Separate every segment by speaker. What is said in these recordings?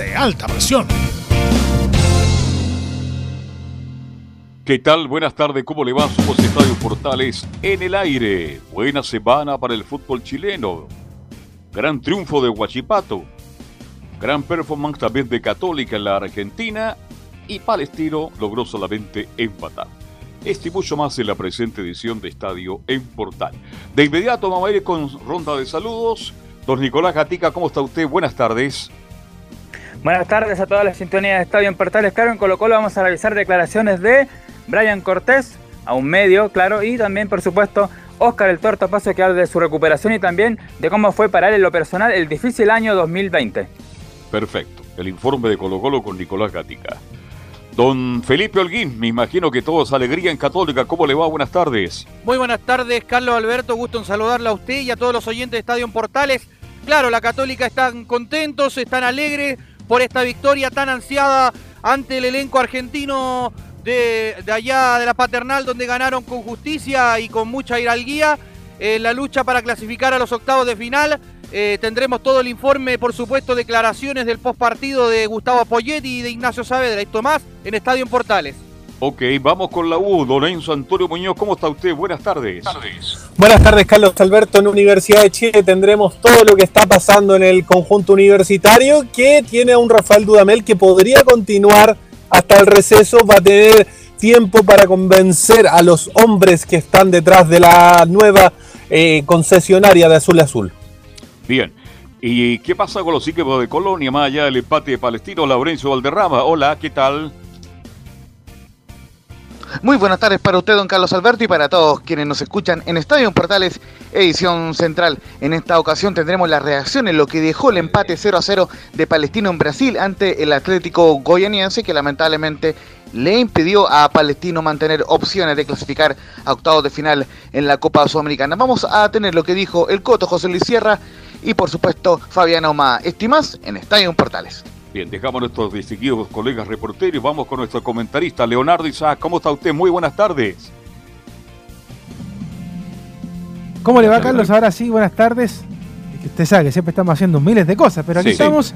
Speaker 1: de alta presión.
Speaker 2: ¿Qué tal? Buenas tardes, ¿cómo le va? Somos Estadio Portales en el aire. Buena semana para el fútbol chileno. Gran triunfo de Huachipato. Gran performance también de Católica en la Argentina. Y Palestino logró solamente empatar. Este y mucho más en la presente edición de Estadio en Portal. De inmediato vamos a ir con ronda de saludos. Don Nicolás Gatica, ¿cómo está usted? Buenas tardes.
Speaker 3: Buenas tardes a todas las sintonías de Estadio en Portales. Claro, en Colo Colo vamos a revisar declaraciones de Brian Cortés, a un medio, claro, y también, por supuesto, Oscar el Torto Paso que habla de su recuperación y también de cómo fue para él en lo personal el difícil año 2020.
Speaker 2: Perfecto. El informe de Colo Colo con Nicolás Gatica. Don Felipe Holguín, me imagino que todos alegría en Católica. ¿Cómo le va? Buenas tardes.
Speaker 4: Muy buenas tardes, Carlos Alberto. Gusto en saludarle a usted y a todos los oyentes de Estadio en Portales. Claro, la Católica están contentos, están alegres por esta victoria tan ansiada ante el elenco argentino de, allá de la paternal, donde ganaron con justicia y con mucha hidalguía en la lucha para clasificar a los octavos de final. Eh, tendremos todo el informe, por supuesto, declaraciones del postpartido de Gustavo Poyetti y de Ignacio Saavedra. Esto más en Estadio en Portales.
Speaker 2: Ok, vamos con la U. Don Enzo Antonio Muñoz, ¿cómo está usted? Buenas tardes.
Speaker 5: Buenas tardes, Carlos Alberto. En Universidad de Chile tendremos todo lo que está pasando en el conjunto universitario, que tiene a un Rafael Dudamel que podría continuar hasta el receso. Va a tener tiempo para convencer a los hombres que están detrás de la nueva eh, concesionaria de Azul Azul.
Speaker 2: Bien. ¿Y qué pasa con los equipos de Colonia, más allá del empate de Palestino? Laurencio Valderrama, hola, ¿qué tal?
Speaker 6: Muy buenas tardes para usted, don Carlos Alberto, y para todos quienes nos escuchan en Estadio Portales, edición central. En esta ocasión tendremos la reacción en lo que dejó el empate 0 a 0 de Palestino en Brasil ante el Atlético Goianiense, que lamentablemente le impidió a Palestino mantener opciones de clasificar a octavos de final en la Copa Sudamericana. Vamos a tener lo que dijo el Coto José Luis Sierra y, por supuesto, Fabián Oma. Estimas en Estadio Portales.
Speaker 2: Bien, dejamos a nuestros distinguidos colegas reporteros vamos con nuestro comentarista Leonardo Isaac. ¿Cómo está usted? Muy buenas tardes.
Speaker 7: ¿Cómo le va, Carlos? Ahora sí, buenas tardes. Usted sabe que siempre estamos haciendo miles de cosas, pero aquí estamos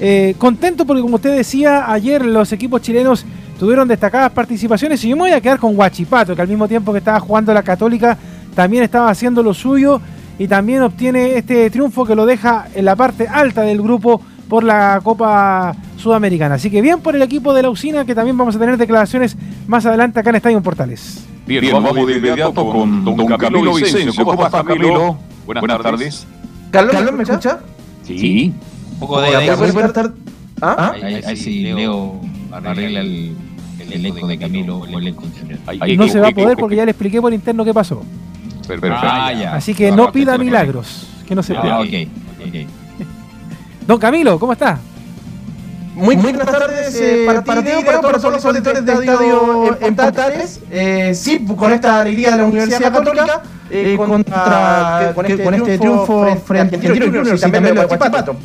Speaker 7: eh, contentos porque, como usted decía, ayer los equipos chilenos tuvieron destacadas participaciones y yo me voy a quedar con Guachipato, que al mismo tiempo que estaba jugando la Católica, también estaba haciendo lo suyo y también obtiene este triunfo que lo deja en la parte alta del grupo por la Copa Sudamericana. Así que bien por el equipo de la usina, que también vamos a tener declaraciones más adelante acá en Estadio Portales.
Speaker 2: Bien, vamos, de inmediato con don, Camilo Vicencio. ¿Cómo estás, Camilo? Buenas, tardes.
Speaker 8: ¿Carlos, me escucha?
Speaker 9: Sí.
Speaker 8: Un poco de Buenas tardes.
Speaker 9: ¿Ah? Ahí, sí, Leo arregla el, el elenco de Camilo el elenco
Speaker 7: No se va a poder porque ya le expliqué por interno qué pasó.
Speaker 2: Ah,
Speaker 7: Así que no pida milagros, que no se puede.
Speaker 9: Ah, ok, ok.
Speaker 7: Don Camilo, ¿cómo está?
Speaker 8: Muy, buenas tardes eh, para, para, ti, para, todos los auditores de Estadio en Portales. Eh, sí, con esta alegría de la Universidad Católica, eh, contra, con, este, con este triunfo frente a Argentino Juniors y también de Guachipato.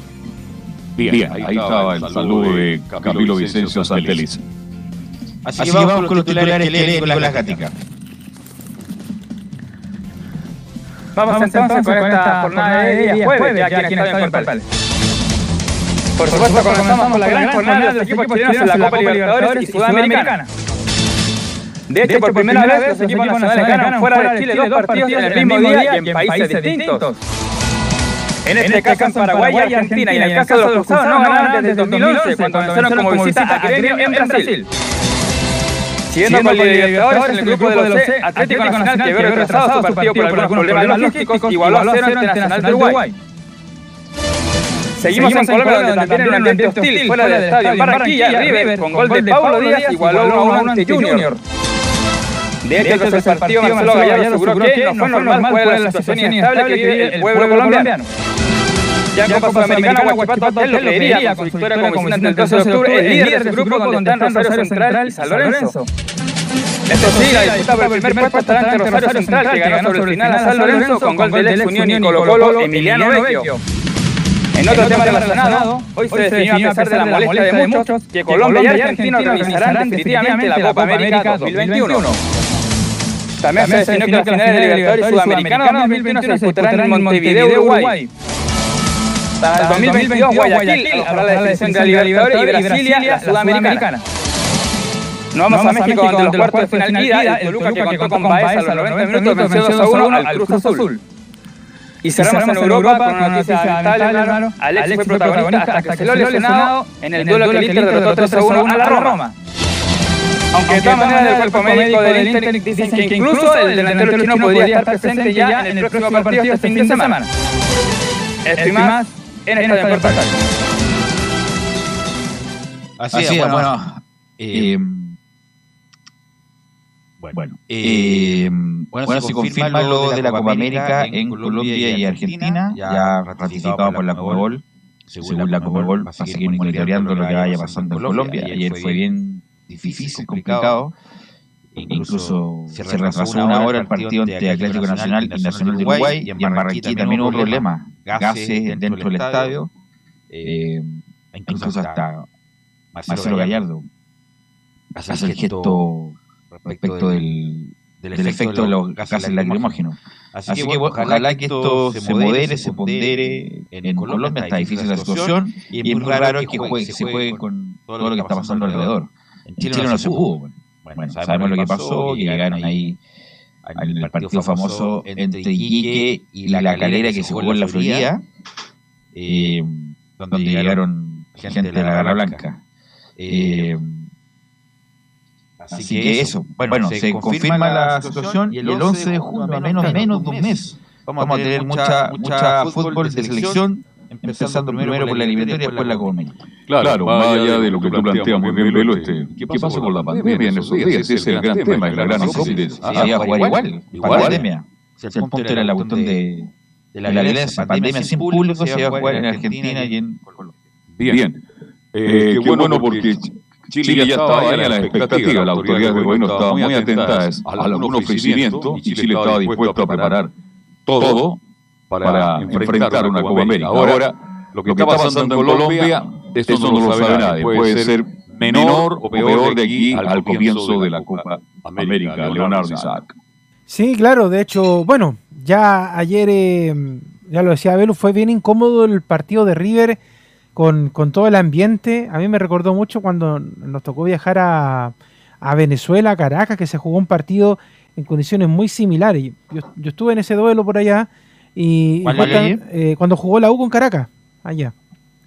Speaker 2: Bien, Bien, ahí, ahí estaba el saludo de Camilo Vicencio Santelis.
Speaker 9: Así, Así que vamos con los titulares que lee Nicolás Gatica.
Speaker 3: Vamos, vamos entonces con esta jornada de día jueves, ya aquí en Estadio Portales. Por supuesto, comenzamos con la gran jornada de los equipos chilenos en la Copa Libertadores y Sudamericana. De hecho, por primera vez los equipos nacionales ganan fuera de Chile dos partidos en el mismo día y en países distintos. En este, caso en Paraguay y Argentina, y en el caso de los cruzados no ganaron desde 2011, cuando vencieron como visita a Gremio en Brasil. Siguiendo con Libertadores, en el grupo de los C, Atlético Nacional, que había retrasado su partido por algunos problemas logísticos, igualó a cero ante Nacional de Uruguay. Seguimos en Colombia, donde también en un ambiente hostil, fuera del estadio Barranquilla, River, con gol de Pablo Díaz, igualó 1 a 1 ante Junior. De hecho, el partido, Marcelo Gallardo aseguró que no fue normal fue la situación inestable que vive el pueblo colombiano. Ya en Copa Sudamericana, Guachipato él lo creería con su victoria como visitante el 12 de octubre, el líder del grupo donde están Rosario Central y San Lorenzo. Esto sí, la disputa por el primer puesto Rosario Central, que ganó sobre el final a San Lorenzo con gol del ex Unión y Colo Colo, Emiliano Vecchio. En otro tema relacionado, hoy se definió a pesar de la molestia de muchos que Colombia y Argentina organizarán definitivamente la Copa América 2021. También se definió que las finales de Libertadores Sudamericana 2021 se disputarán en Montevideo, Uruguay. Para el 2022, Guayaquil habrá la definición de la Libertadores y Brasilia la Sudamericana. No vamos, a México, donde los cuartos de final ida, el Toluca que contó con Baez a los 90 minutos venció 2 a 1 al Cruz Azul. Y cerramos, en Europa con una noticia lamentable, claro. Alex fue protagonista hasta que se lo lesionado en el duelo que el Inter derrotó 3 a 1 a la Roma. Aunque de todas maneras el cuerpo médico del Inter dicen que incluso el delantero chino podría estar presente ya en el próximo partido este fin de semana. Esto y más en esta Deportes.
Speaker 9: Así es, bueno, eh, bueno, eh, bueno, se confirma lo de la Copa América en Colombia y Argentina, ya ratificado por la Comebol. Según la Comebol, va a seguir monitoreando lo que vaya pasando en Colombia. Ayer fue bien difícil, complicado. Incluso se retrasó una hora el partido entre Atlético Nacional y Nacional de Uruguay. Y en Barranquilla también hubo problemas. Gases dentro del estadio. Eh, incluso hasta Marcelo Gallardo hace el gesto respecto del, del, efecto de los gases lacrimógenos. Así, Así, que, ojalá que esto se modere, se pondere. En, Colombia está difícil la situación y es muy raro que, juegue, se juegue con todo lo que está pasando alrededor. En Chile, no se pudo. Bueno, sabemos lo que pasó, que llegaron ahí en el partido famoso entre Iquique y la Calera que se jugó en la Florida, eh, donde llegaron gente de la Garra Blanca. Eh, Así, que, eso, bueno, se, confirma, la situación y el 11 de junio, a menos, menos de un mes, vamos, a tener mucha, mucha fútbol de selección, empezando primero por la eliminatoria y después la Copa
Speaker 2: Claro, claro, más allá de lo que tú planteas muy bien, Velo, este, ¿qué pasa con la pandemia en esos días? Ese es el gran tema, es la gran incógnita.
Speaker 9: Se iba a jugar igual, igual pandemia. Si el punto era la cuestión de, de la violencia, pandemia sin público, se iba a jugar en Argentina y en Colombia.
Speaker 2: Bien, qué bueno porque Chile, ya estaba ahí a la expectativa, la autoridad del gobierno estaba muy atenta a algún ofrecimiento y Chile estaba dispuesto a preparar todo para enfrentar una Copa América. Ahora, lo que está pasando en Colombia, eso no lo sabe nadie. Puede ser menor o peor de aquí al comienzo de la Copa América, Leonardo Isaac.
Speaker 7: Sí, claro, de hecho, bueno, ya ayer, eh, ya lo decía Belu, fue bien incómodo el partido de River con, con, todo el ambiente. A mí me recordó mucho cuando nos tocó viajar a, a Venezuela, a Caracas, que se jugó un partido en condiciones muy similares. Yo, yo estuve en ese duelo por allá y, y eh, cuando jugó la U con Caracas, allá.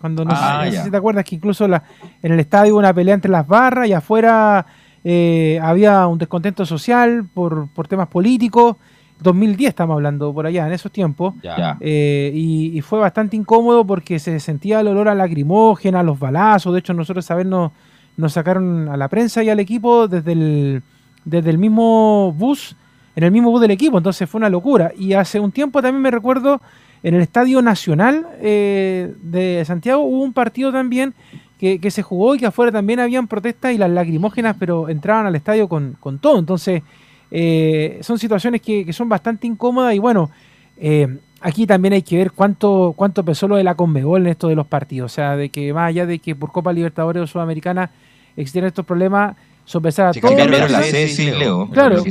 Speaker 7: Cuando no, ah, sé, si te acuerdas que incluso la, en el estadio hubo una pelea entre las barras y afuera eh, había un descontento social por, por temas políticos 2010 estamos hablando por allá, en esos tiempos. Eh, y, fue bastante incómodo porque se sentía el olor a lacrimógena, a los balazos. De hecho, nosotros saber nos, nos sacaron a la prensa y al equipo desde el, desde el mismo bus, en el mismo bus del equipo. Entonces fue una locura. Y hace un tiempo también me recuerdo en el Estadio Nacional eh, de Santiago hubo un partido también que, se jugó y que afuera también habían protestas y las lacrimógenas, pero entraban al estadio con, con todo. Entonces eh, son situaciones que, son bastante incómodas y bueno, eh, aquí también hay que ver cuánto, cuánto pesó lo de la Conmebol en esto de los partidos. O sea, de que más allá de que por Copa Libertadores o Sudamericana existieran estos problemas, sopesar a todos.
Speaker 9: la sede, Leo.
Speaker 7: Claro,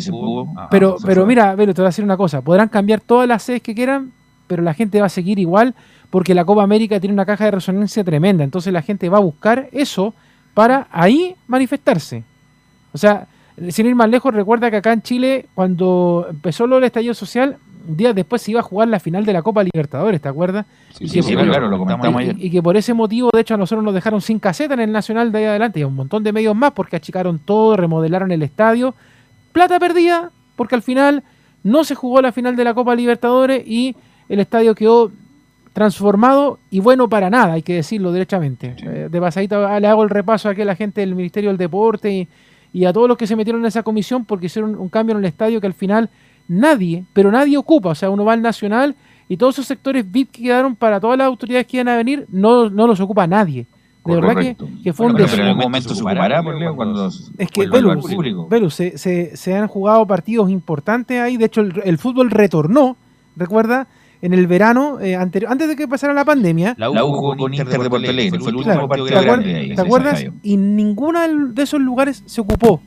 Speaker 7: pero, pero mira, Velo, te voy a decir una cosa. Podrán cambiar todas las sedes que quieran, pero la gente va a seguir igual porque la Copa América tiene una caja de resonancia tremenda. Entonces la gente va a buscar eso para ahí manifestarse. O sea, sin ir más lejos, recuerda que acá en Chile, cuando empezó lo del estallido social, días después se iba a jugar la final de la Copa Libertadores, ¿te acuerdas?
Speaker 10: Sí, sí, claro, lo comentamos ayer.
Speaker 7: Y, que por ese motivo, de hecho, a nosotros nos dejaron sin caseta en el Nacional de ahí adelante y a un montón de medios más porque achicaron todo, remodelaron el estadio. Plata perdida, porque al final no se jugó la final de la Copa Libertadores y el estadio quedó transformado y bueno para nada, hay que decirlo derechamente. Eh, de pasadita le hago el repaso aquí a la gente del Ministerio del Deporte y, y a todos los que se metieron en esa comisión porque hicieron un cambio en el estadio que al final nadie, pero nadie ocupa. O sea, uno va al Nacional y todos esos sectores VIP que quedaron para todas las autoridades que iban a venir, no, no los ocupa nadie. De verdad que, que, fue un
Speaker 10: pero en algún momento se ocupará por Leo cuando
Speaker 7: es que Velus, se, se, se, han jugado partidos importantes ahí de hecho el, el fútbol retornó recuerda en el verano eh, anterior, antes de que pasara la pandemia.
Speaker 10: La U jugó con Inter de Porto Alegre, fue el
Speaker 7: último partido ¿Te, ¿te acuerdas? Y ninguno de esos lugares se ocupó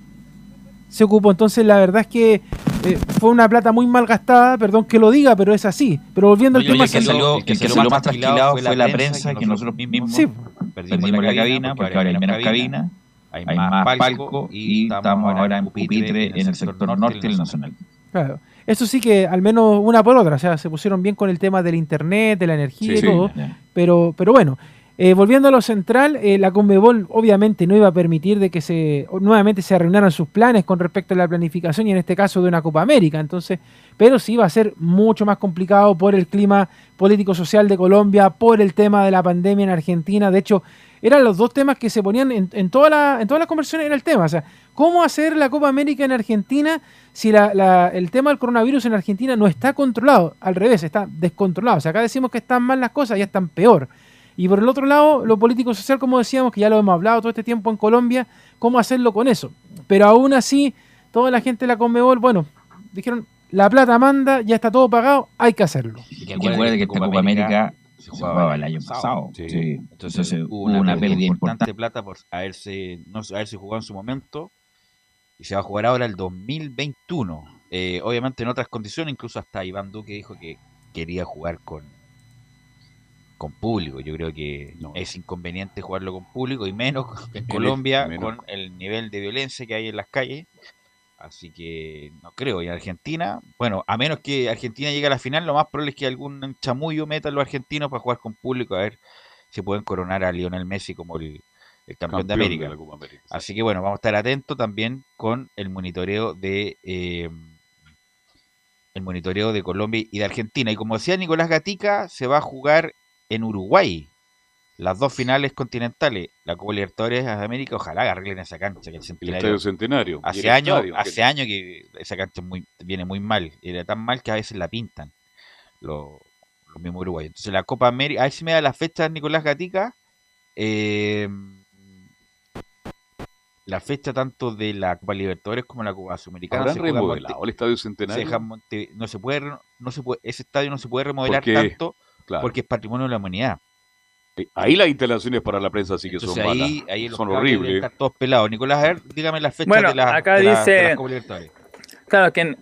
Speaker 7: se ocupó. Entonces, la verdad es que eh, fue una plata muy mal gastada, perdón que lo diga, pero es así. Pero volviendo al tema...
Speaker 10: El que salió, que salió más trasquilado fue la prensa, que nosotros mismos sí. perdimos la cabina, porque ahora hay menos cabina, hay más palco y estamos ahora en pupitre en el sector norte del Nacional.
Speaker 7: Claro. Eso sí que al menos una por otra, o sea, se pusieron bien con el tema del internet, de la energía y todo, pero, pero bueno, eh, volviendo a lo central, eh, la Conmebol obviamente no iba a permitir de que se nuevamente se arruinaran sus planes con respecto a la planificación y en este caso de una Copa América. Entonces, pero sí iba a ser mucho más complicado por el clima político-social de Colombia, por el tema de la pandemia en Argentina. De hecho, eran los dos temas que se ponían en, en, toda la, en todas las conversaciones, era el tema. O sea, ¿cómo hacer la Copa América en Argentina si la, el tema del coronavirus en Argentina no está controlado? Al revés, está descontrolado. O sea, acá decimos que están mal las cosas, ya están peor. Y por el otro lado, lo político-social, como decíamos, que ya lo hemos hablado todo este tiempo en Colombia, cómo hacerlo con eso. Pero aún así, toda la gente de la Conmebol, bueno, dijeron, la plata manda, ya está todo pagado, hay que hacerlo.
Speaker 10: Y que recuerde que esta Copa América se jugaba el año pasado. Sí. Entonces, hubo una, pérdida importante de plata por haberse, no haberse jugado en su momento. Y se va a jugar ahora el 2021. Eh, obviamente en otras condiciones, incluso hasta Iván Duque dijo que quería jugar con con público. Yo creo que es inconveniente jugarlo con público y menos en Colombia con el nivel de violencia que hay en las calles. Así que no creo. Y en Argentina, bueno, a menos que Argentina llegue a la final, lo más probable es que algún chamullo meta a los argentinos para jugar con público a ver si pueden coronar a Lionel Messi como el, campeón, de América. Así que bueno, vamos a estar atentos también con el monitoreo de eh, el monitoreo de Colombia y de Argentina. Y como decía Nicolás Gatica, se va a jugar en Uruguay. Las dos finales continentales, la Copa Libertadores de América, ojalá arreglen esa cancha, que el
Speaker 2: Centenario. Centenario.
Speaker 10: Hace años hace años que esa cancha muy, viene muy mal, era tan mal que a veces la pintan los, mismos uruguayos. Entonces la Copa América, a ver si me da la fecha Nicolás Gatica, eh, la fecha tanto de la Copa Libertadores como la Copa Sudamericana
Speaker 2: se remodelado el Estadio Centenario?
Speaker 10: no se puede, no se puede, ese estadio no se puede remodelar tanto porque es patrimonio de la humanidad.
Speaker 2: Eh, ahí las instalaciones para la prensa sí que son
Speaker 10: ahí,
Speaker 2: malas. son horribles.
Speaker 10: Están todos pelados. Nicolás, a ver, dígame las fechas
Speaker 11: bueno,
Speaker 10: de la
Speaker 11: acá dice, Claro, que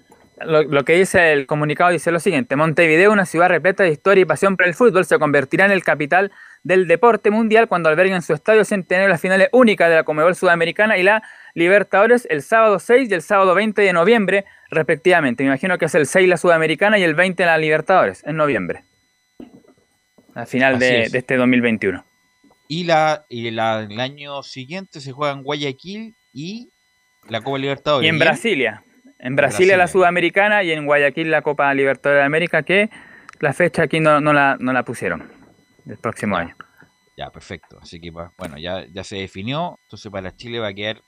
Speaker 11: lo, lo, que dice el comunicado dice lo siguiente: Montevideo, una ciudad repleta de historia y pasión por el fútbol, se convertirá en el capital del deporte mundial cuando alberguen en su estadio centenario las finales únicas de la Comebol Sudamericana y la Libertadores el sábado 6 y el sábado 20 de noviembre, respectivamente. Me imagino que es el 6 la Sudamericana y el 20 la Libertadores, en noviembre al final de, este 2021.
Speaker 10: Y, la, y la, el año siguiente se juega en Guayaquil y la Copa Libertadores.
Speaker 11: Y en Brasilia. En Brasilia, la Sudamericana y en Guayaquil la Copa Libertadores de América, que la fecha aquí no, no, la, no la pusieron del próximo año.
Speaker 10: Ya, perfecto. Así que, bueno, ya, ya se definió. Entonces, para Chile va a quedar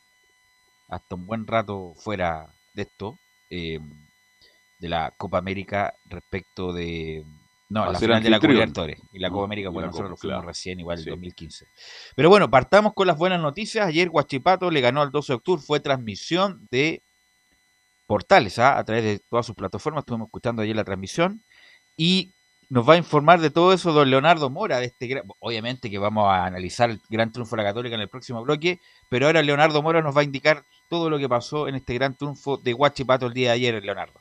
Speaker 10: hasta un buen rato fuera de esto, eh, de la Copa América respecto de, no, la final de la Copa Libertadores. Y la Copa América, bueno, nosotros lo fuimos recién, igual en 2015. Pero bueno, partamos con las buenas noticias. Ayer Guachipato le ganó al 12 de octubre. Fue transmisión de Portales, ¿ah? a través de todas sus plataformas. Estuvimos escuchando ayer la transmisión. Y nos va a informar de todo eso don Leonardo Mora. de este Obviamente que vamos a analizar el gran triunfo de la Católica en el próximo bloque. Pero ahora Leonardo Mora nos va a indicar todo lo que pasó en este gran triunfo de Guachipato el día de ayer, Leonardo.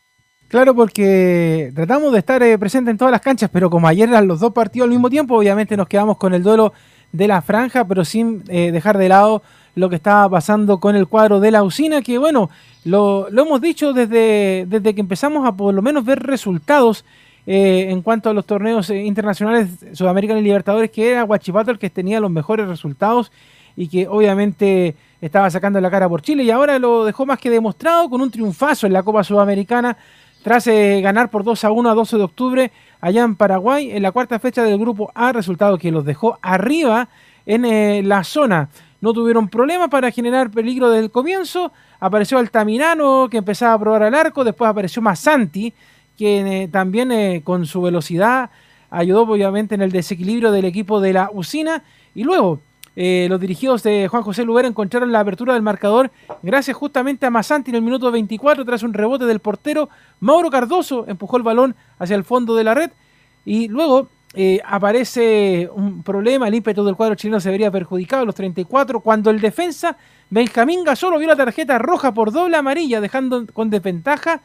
Speaker 7: Claro, porque tratamos de estar eh, presentes en todas las canchas, pero como ayer eran los dos partidos al mismo tiempo, obviamente nos quedamos con el duelo de la franja, pero sin eh, dejar de lado lo que estaba pasando con el cuadro de la usina, que bueno, lo, hemos dicho desde, desde que empezamos a por lo menos ver resultados eh, en cuanto a los torneos eh, internacionales sudamericanos y libertadores, que era Guachipato el que tenía los mejores resultados y que obviamente estaba sacando la cara por Chile. Y ahora lo dejó más que demostrado con un triunfazo en la Copa Sudamericana tras eh, ganar por 2 a 1 a 12 de octubre allá en Paraguay en la cuarta fecha del grupo A, resultado que los dejó arriba en la zona. No tuvieron problema para generar peligro desde el comienzo. Apareció Altamirano que empezaba a probar al arco, después apareció Masanti que eh, también eh, con su velocidad ayudó obviamente en el desequilibrio del equipo de la usina. Y luego eh, los dirigidos de Juan José Lubera encontraron la apertura del marcador gracias justamente a Masanti en el minuto 24 tras un rebote del portero. Mauro Cardoso empujó el balón hacia el fondo de la red y luego aparece un problema, el ímpetu del cuadro chileno se vería perjudicado a los 34 cuando el defensa Benjamín Gasolo vio la tarjeta roja por doble amarilla dejando con desventaja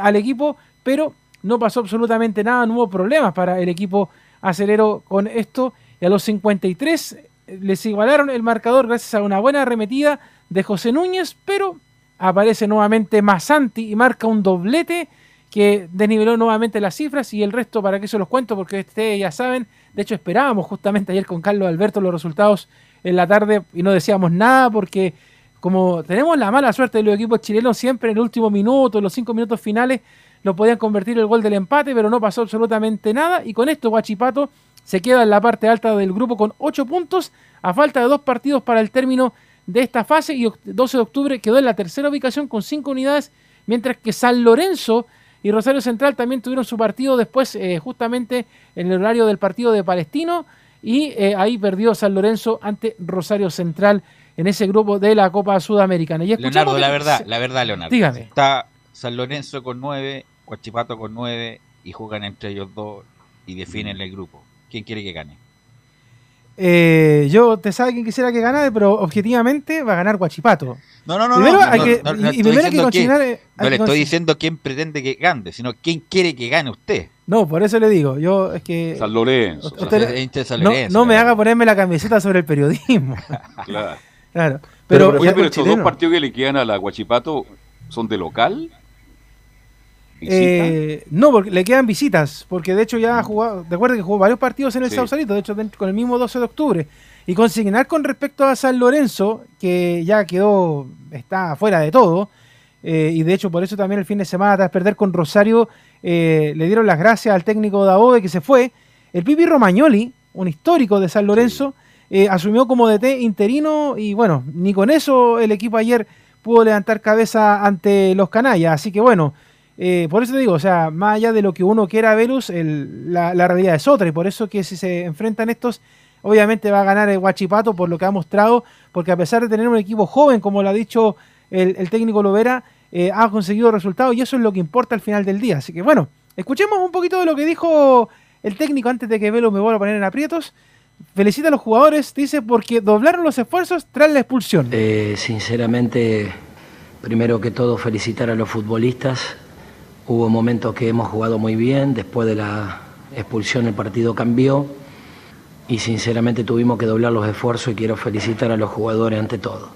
Speaker 7: al equipo pero no pasó absolutamente nada, no hubo problemas para el equipo acelero con esto. Y a los 53 eh, les igualaron el marcador gracias a una buena arremetida de José Núñez, pero aparece nuevamente Masanti y marca un doblete que desniveló nuevamente las cifras y el resto para que se los cuento porque ustedes ya saben, de hecho esperábamos justamente ayer con Carlos Alberto los resultados en la tarde y no decíamos nada porque como tenemos la mala suerte de los equipos chilenos siempre en el último minuto, en los cinco minutos finales, lo podían convertir el gol del empate, pero no pasó absolutamente nada. Y con esto Guachipato se queda en la parte alta del grupo con 8 puntos, a falta de dos partidos para el término de esta fase. Y 12 de octubre quedó en la tercera ubicación con 5 unidades, mientras que San Lorenzo y Rosario Central también tuvieron su partido después, eh, justamente en el horario del partido de Palestino. Y eh, ahí perdió San Lorenzo ante Rosario Central en ese grupo de la Copa Sudamericana. Y
Speaker 10: Leonardo, la verdad, la verdad, Leonardo.
Speaker 7: Dígame.
Speaker 10: Está San Lorenzo con 9 Guachipato con 9 y juegan entre ellos dos y definen el grupo. ¿Quién quiere que gane?
Speaker 7: Eh, yo te sabe quién quisiera que ganara, pero objetivamente va a ganar Guachipato.
Speaker 10: No, no, no.
Speaker 7: Primero
Speaker 10: no,
Speaker 7: hay que,
Speaker 10: no,
Speaker 7: y, primero hay que consignar.
Speaker 10: Eh, no le estoy diciendo quién pretende que gane, sino quién quiere que gane usted.
Speaker 7: No, por eso le digo. Yo es que.
Speaker 2: San Lorenzo.
Speaker 7: no, me haga ponerme la camiseta sobre el periodismo.
Speaker 2: claro.
Speaker 7: claro.
Speaker 2: Pero, pero, pero estos dos partidos que le quedan a la Guachipato son de local.
Speaker 7: Eh, no, porque le quedan visitas, porque de hecho ya ha jugado, recuerda que jugó varios partidos en el Sausalito, de hecho con el mismo 12 de octubre. Y consignar con respecto a San Lorenzo, que ya quedó, está fuera de todo, eh, y de hecho por eso también el fin de semana, tras perder con Rosario, eh, le dieron las gracias al técnico de que se fue. El Pipi Romagnoli, un histórico de San Lorenzo, asumió como DT interino y bueno, ni con eso el equipo ayer pudo levantar cabeza ante los canallas. Así que bueno, eh, por eso te digo, o sea, más allá de lo que uno quiera Velus, la, realidad es otra. Y por eso que si se enfrentan estos, obviamente va a ganar el Guachipato por lo que ha mostrado, porque a pesar de tener un equipo joven, como lo ha dicho el, técnico Lovera, eh, ha conseguido resultados y eso es lo que importa al final del día. Así que bueno, escuchemos un poquito de lo que dijo el técnico antes de que Velo me vuelva a poner en aprietos. Felicita a los jugadores, dice, porque doblaron los esfuerzos tras la expulsión.
Speaker 12: Eh, sinceramente, primero que todo, felicitar a los futbolistas Hubo momentos que hemos jugado muy bien, después de la expulsión el partido cambió y sinceramente tuvimos que doblar los esfuerzos y quiero felicitar a los jugadores ante todo.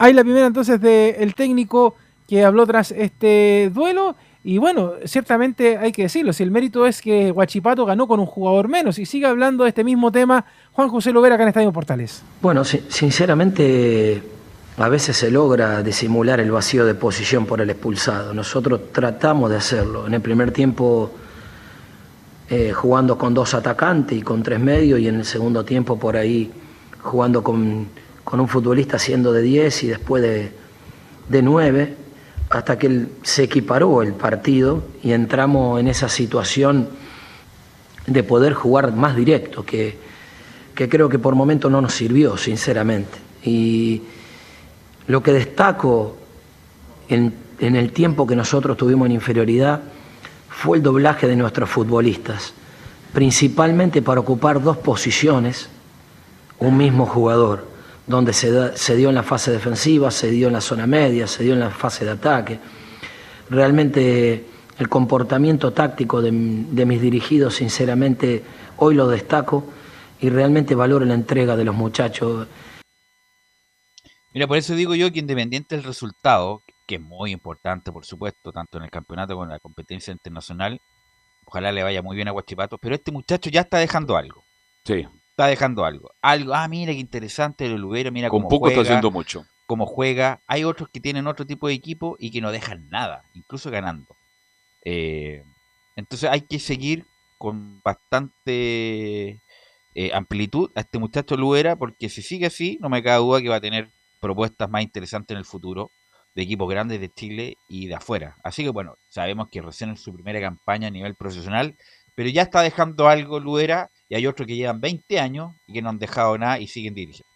Speaker 7: Hay la primera entonces del técnico que habló tras este duelo y bueno, ciertamente hay que decirlo, si el mérito es que Guachipato ganó con un jugador menos y sigue hablando de este mismo tema Juan José Lovera acá en Estadio Portales.
Speaker 12: Bueno, sinceramente a veces se logra disimular el vacío de posición por el expulsado. Nosotros tratamos de hacerlo. En el primer tiempo eh, jugando con dos atacantes y con tres medios y en el segundo tiempo por ahí jugando con, un futbolista siendo de 10 y después de, de 9 hasta que se equiparó el partido y entramos en esa situación de poder jugar más directo, que, que creo que por momento no nos sirvió, sinceramente. Y, lo que destaco en, el tiempo que nosotros tuvimos en inferioridad fue el doblaje de nuestros futbolistas, principalmente para ocupar dos posiciones, un mismo jugador, donde se, dio en la fase defensiva, se dio en la zona media, se dio en la fase de ataque. Realmente el comportamiento táctico de, de mis dirigidos, sinceramente, hoy lo destaco y realmente valoro la entrega de los muchachos
Speaker 10: Mira, por eso digo yo que independiente del resultado, que es muy importante, por supuesto, tanto en el campeonato como en la competencia internacional, ojalá le vaya muy bien a Guachipato, pero este muchacho ya está dejando algo.
Speaker 2: Sí.
Speaker 10: Está dejando algo. Algo, ah, mira qué interesante el Lubero, mira
Speaker 2: Con
Speaker 10: cómo
Speaker 2: poco
Speaker 10: juega,
Speaker 2: está haciendo mucho.
Speaker 10: cómo juega. Hay otros que tienen otro tipo de equipo y que no dejan nada, incluso ganando. Eh, entonces hay que seguir con bastante eh, amplitud a este muchacho Luera, porque si sigue así, no me cabe duda que va a tener propuestas más interesantes en el futuro de equipos grandes de Chile y de afuera. Así que bueno, sabemos que recién en su primera campaña a nivel profesional, pero ya está dejando algo Luera y hay otros que llevan 20 años y que no han dejado nada y siguen dirigiendo.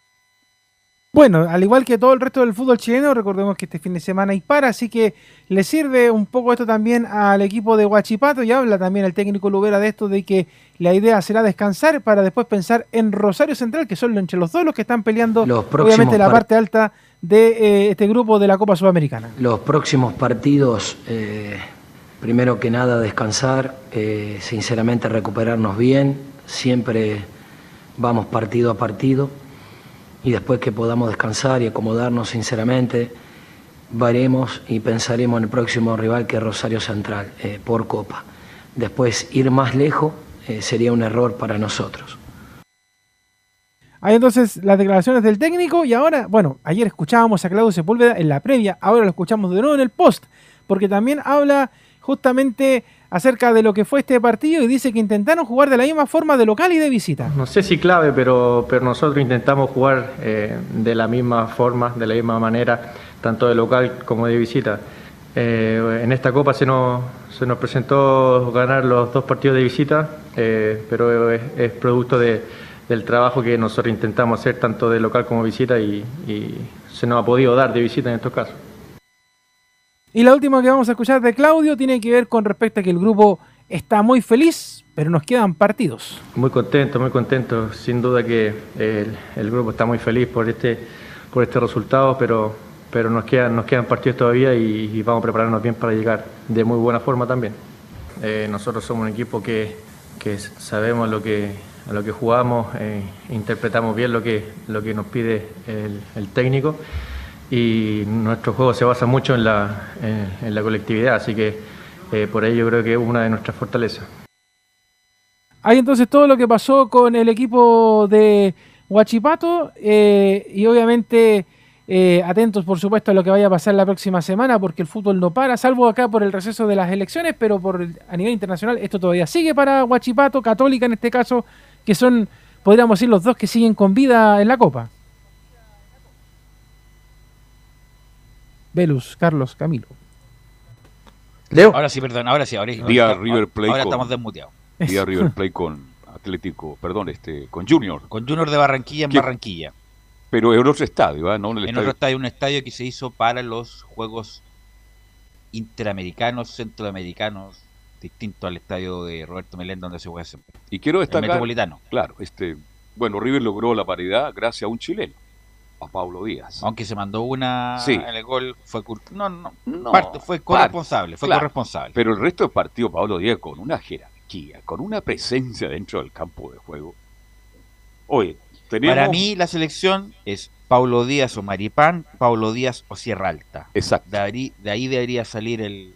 Speaker 7: Bueno, al igual que todo el resto del fútbol chileno, recordemos que este fin de semana hay para, así que le sirve un poco esto también al equipo de Huachipato y habla también el técnico Lubera de esto, de que la idea será descansar para después pensar en Rosario Central, que son entre los dos los que están peleando,
Speaker 12: Los
Speaker 7: obviamente, la
Speaker 12: par-
Speaker 7: parte alta de eh, este grupo de la Copa Sudamericana.
Speaker 12: Los próximos partidos, eh, primero que nada descansar, eh, sinceramente recuperarnos bien, siempre vamos partido a partido y después que podamos descansar y acomodarnos sinceramente, veremos y pensaremos en el próximo rival que es Rosario Central eh, por Copa. Después ir más lejos eh, sería un error para nosotros.
Speaker 7: Hay entonces las declaraciones del técnico y ahora, bueno, ayer escuchábamos a Claudio Sepúlveda en la previa, ahora lo escuchamos de nuevo en el post, porque también habla justamente acerca de lo que fue este partido y dice que intentaron jugar de la misma forma de local y de visita.
Speaker 13: No sé si clave, pero, pero nosotros intentamos jugar eh, de la misma forma, de la misma manera, tanto de local como de visita. Eh, en esta Copa se nos, se nos presentó ganar los dos partidos de visita, eh, pero es, producto de, del trabajo que nosotros intentamos hacer tanto de local como visita y, y se nos ha podido dar de visita en estos casos.
Speaker 7: Y la última que vamos a escuchar de Claudio tiene que ver con respecto a que el grupo está muy feliz, pero nos quedan partidos.
Speaker 13: Muy contento, muy contento. Sin duda que el, el grupo está muy feliz por este, por este resultado, pero, pero nos, quedan, nos quedan partidos todavía y, y vamos a prepararnos bien para llegar de muy buena forma también. Eh, nosotros somos un equipo que, que sabemos lo que, a lo que jugamos, eh, interpretamos bien lo que, lo que nos pide el, el técnico y nuestro juego se basa mucho en la, en, la colectividad, así que eh, por ello creo que es una de nuestras fortalezas.
Speaker 7: Hay entonces todo lo que pasó con el equipo de Huachipato eh, y obviamente eh, atentos por supuesto a lo que vaya a pasar la próxima semana porque el fútbol no para, salvo acá por el receso de las elecciones, pero por a nivel internacional esto todavía sigue para Huachipato, Católica en este caso, que son, podríamos decir, los dos que siguen con vida en la Copa. Velus, Carlos, Camilo.
Speaker 8: Leo.
Speaker 10: Ahora sí, perdón, ahora sí, ahora,
Speaker 2: Día
Speaker 10: ahora-
Speaker 2: River Plate
Speaker 10: ahora
Speaker 2: con-
Speaker 10: estamos desmuteados.
Speaker 2: Día River Plate con Atlético, perdón, este, con Junior.
Speaker 10: Con Junior de Barranquilla en
Speaker 2: ¿Qué?
Speaker 10: Barranquilla.
Speaker 2: Pero en otro estadio, ¿ah? no en el
Speaker 10: En
Speaker 2: estadio.
Speaker 10: otro estadio, un estadio que se hizo para los Juegos Interamericanos, Centroamericanos, distinto al estadio de Roberto Melén donde se juega siempre.
Speaker 2: Y quiero
Speaker 10: El
Speaker 2: destacar,
Speaker 10: Metropolitano.
Speaker 2: claro, este, bueno, River logró la paridad gracias a un chileno, a Pablo Díaz.
Speaker 10: Aunque se mandó una
Speaker 2: Sí.
Speaker 10: en el gol, fue no, no,
Speaker 2: No,
Speaker 10: parte- fue
Speaker 2: parte,
Speaker 10: corresponsable, fue
Speaker 2: claro.
Speaker 10: corresponsable.
Speaker 2: Pero el resto del partido, Pablo Díaz, con una jerarquía, con una presencia dentro del campo de juego. Oye, tenemos...
Speaker 10: Para mí la selección es Paulo Díaz o Maripán, Paulo Díaz o Sierra Alta.
Speaker 2: Exacto.
Speaker 10: De ahí, de ahí debería salir el,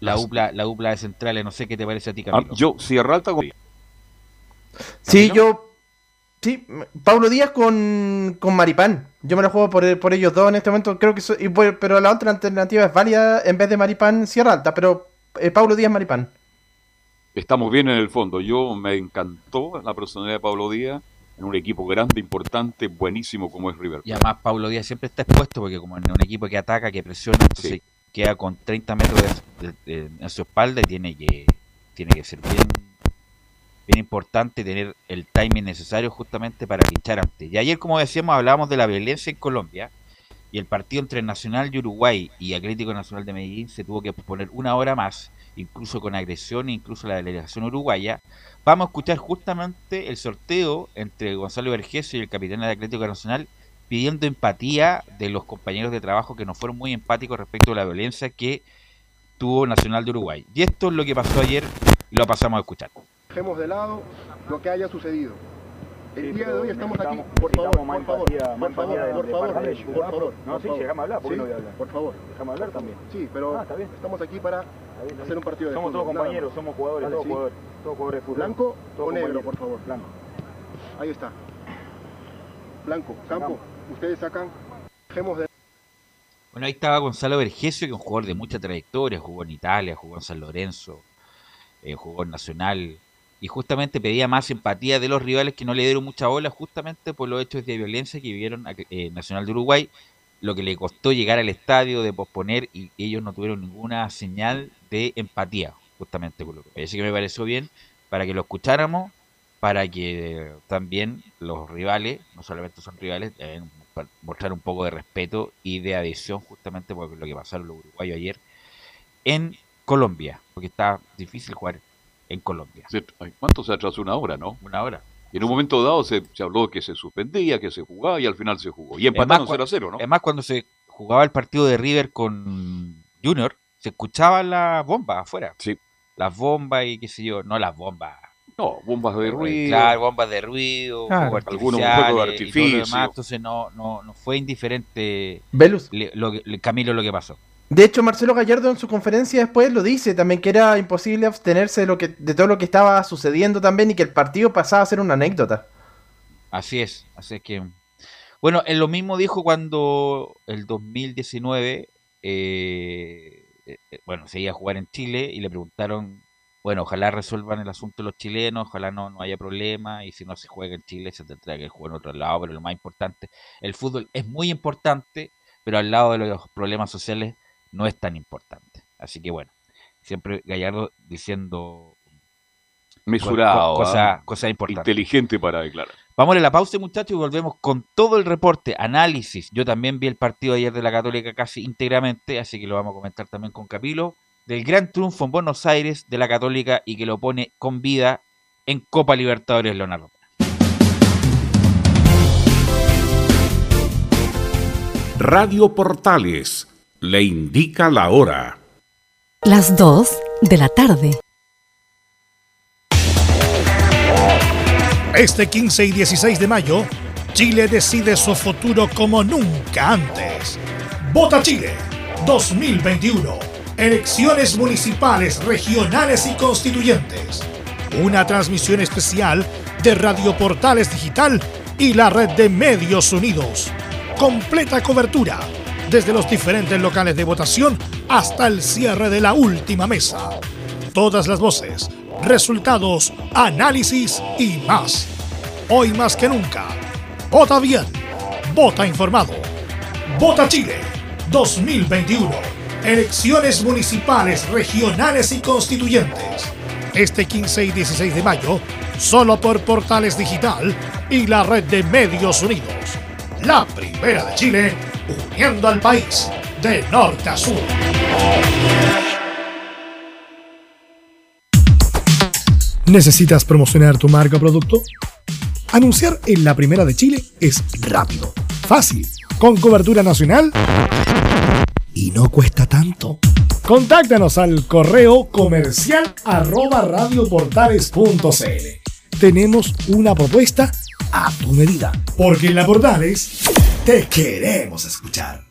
Speaker 10: la, dupla, la dupla de centrales. No sé qué te parece a ti,
Speaker 2: Ah,
Speaker 10: Camilo.
Speaker 2: yo, Sierra Alta con...
Speaker 8: Sí, yo. Sí, Pablo Díaz con, con Maripán. Yo me lo juego por, por ellos dos en este momento. Creo que so- y por- Pero la otra alternativa es válida en vez de Maripán Sierra Alta. Pero eh, Pablo Díaz Maripán.
Speaker 2: Estamos bien en el fondo. Yo me encantó la personalidad de Pablo Díaz en un equipo grande, importante, buenísimo como es River.
Speaker 10: Y además Paulo Díaz siempre está expuesto porque como en un equipo que ataca, que presiona, entonces
Speaker 2: Sí.
Speaker 10: queda con 30 metros de- de- de- en su espalda y tiene que, tiene que ser bien, bien importante tener el timing necesario justamente para pinchar antes. Y ayer, como decíamos, hablábamos de la violencia en Colombia y el partido entre Nacional de Uruguay y Atlético Nacional de Medellín se tuvo que posponer una hora más, incluso con agresión, incluso la delegación uruguaya. Vamos a escuchar justamente el sorteo entre Gonzalo Vergesio y el capitán del Atlético Nacional pidiendo empatía de los compañeros de trabajo que no fueron muy empáticos respecto a la violencia que tuvo Nacional de Uruguay. Y esto es lo que pasó ayer lo pasamos a escuchar.
Speaker 14: Dejemos de lado lo que haya sucedido. El día de hoy estamos aquí, por favor, por favor, por favor, por favor, por favor.
Speaker 15: No, sí, a hablar, ¿por qué no voy a hablar?
Speaker 14: Por favor.
Speaker 15: Dejamos hablar también.
Speaker 14: Sí, pero
Speaker 15: Ah, está bien.
Speaker 14: estamos aquí para hacer un partido de
Speaker 15: Somos
Speaker 14: fútbol.
Speaker 15: todos compañeros, somos jugadores, todos
Speaker 14: sí.
Speaker 15: jugadores, todos jugadores de fútbol.
Speaker 14: ¿Blanco o negro, por favor?
Speaker 15: Blanco.
Speaker 14: Ahí está. Blanco, campo, ustedes sacan, dejemos de...
Speaker 10: Bueno, ahí estaba Gonzalo Vergesio, que es un jugador de mucha trayectoria, jugó en Italia, jugó en San Lorenzo, eh, jugó en Nacional, y justamente pedía más empatía de los rivales que no le dieron mucha bola justamente por los hechos de violencia que vivieron aquí, eh, Nacional de Uruguay, lo que le costó llegar al estadio, de posponer, y ellos no tuvieron ninguna señal de empatía justamente con lo que me pareció bien para que lo escucháramos, para que también los rivales, no solamente son rivales, deben mostrar un poco de respeto y de adhesión justamente por lo que pasaron los uruguayos ayer en Colombia, porque está difícil jugar en Colombia.
Speaker 2: ¿Cuánto se atrasó? Una hora, ¿no?
Speaker 10: Una hora.
Speaker 2: Y en un momento dado se, se habló que se suspendía, que se jugaba y al final se jugó. Y empataron
Speaker 10: cua-
Speaker 2: 0 a 0, ¿no?
Speaker 10: Además, cuando se jugaba el partido de River con Junior, se escuchaban las bombas afuera.
Speaker 2: Sí.
Speaker 10: Las bombas y qué sé yo, no las bombas.
Speaker 2: No, bombas de ruido.
Speaker 10: Claro, bombas de ruido,
Speaker 7: Claro.
Speaker 2: Algunos fuegos de
Speaker 10: y todo lo
Speaker 2: artificio.
Speaker 10: demás, entonces no, no, no fue indiferente
Speaker 8: Velus.
Speaker 10: le- lo le- Camilo lo que pasó.
Speaker 8: De hecho, Marcelo Gallardo en su conferencia después lo dice también que era imposible abstenerse de, lo que, de todo lo que estaba sucediendo también y que el partido pasaba a ser una anécdota.
Speaker 10: Así es, así es que... Bueno, él lo mismo dijo cuando el 2019, eh, eh, eh, bueno, se iba a jugar en Chile y le preguntaron, bueno, ojalá resuelvan el asunto los chilenos, ojalá no, no haya problema y si no se juega en Chile se tendrá que jugar en otro lado, pero lo más importante, el fútbol es muy importante, pero al lado de los problemas sociales no es tan importante. Así que bueno, siempre Gallardo diciendo
Speaker 2: Mesurado.
Speaker 10: co- cosa-
Speaker 2: ¿ah?
Speaker 10: cosa importante.
Speaker 2: Inteligente para declarar.
Speaker 10: Vamos a la pausa, muchachos, y volvemos con todo el reporte, análisis. Yo también vi el partido ayer de la Católica casi íntegramente, así que lo vamos a comentar también con Capilo, del gran triunfo en Buenos Aires de la Católica y que lo pone con vida en Copa Libertadores Leonardo.
Speaker 16: Radio Portales le indica la hora.
Speaker 17: Las 2 de la tarde.
Speaker 1: Este 15 y 16 de mayo, Chile decide su futuro como nunca antes. Vota Chile 2021. Elecciones municipales, regionales y constituyentes. Una transmisión especial de Radio Portales Digital y la red de Medios Unidos. Completa cobertura desde los diferentes locales de votación hasta el cierre de la última mesa. Todas las voces, resultados, análisis y más. Hoy más que nunca. Vota bien. Vota informado. Vota Chile 2021. Elecciones municipales, regionales y constituyentes. Este 15 y 16 de mayo, solo por Portales Digital y la red de Medios Unidos. La primera de Chile, uniendo al país de norte a sur. ¿Necesitas promocionar tu marca o producto? Anunciar en la primera de Chile es rápido, fácil, con cobertura nacional y no cuesta tanto. Contáctanos al correo comercial radioportales.cl. Tenemos una propuesta a tu medida, porque en la Portales te queremos escuchar.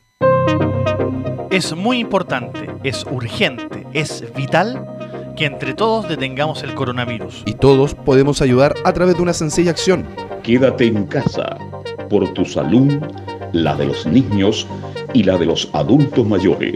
Speaker 18: Es muy importante, es urgente, es vital que entre todos detengamos el coronavirus.
Speaker 19: Y todos podemos ayudar a través de una sencilla acción.
Speaker 16: Quédate en casa por tu salud, la de los niños y la de los adultos mayores.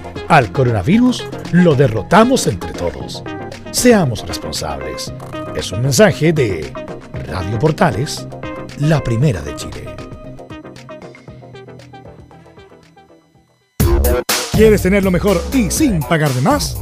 Speaker 1: al coronavirus lo derrotamos entre todos. Seamos responsables. Es un mensaje de Radio Portales, la primera de Chile. ¿Quieres tener lo mejor y sin pagar de más?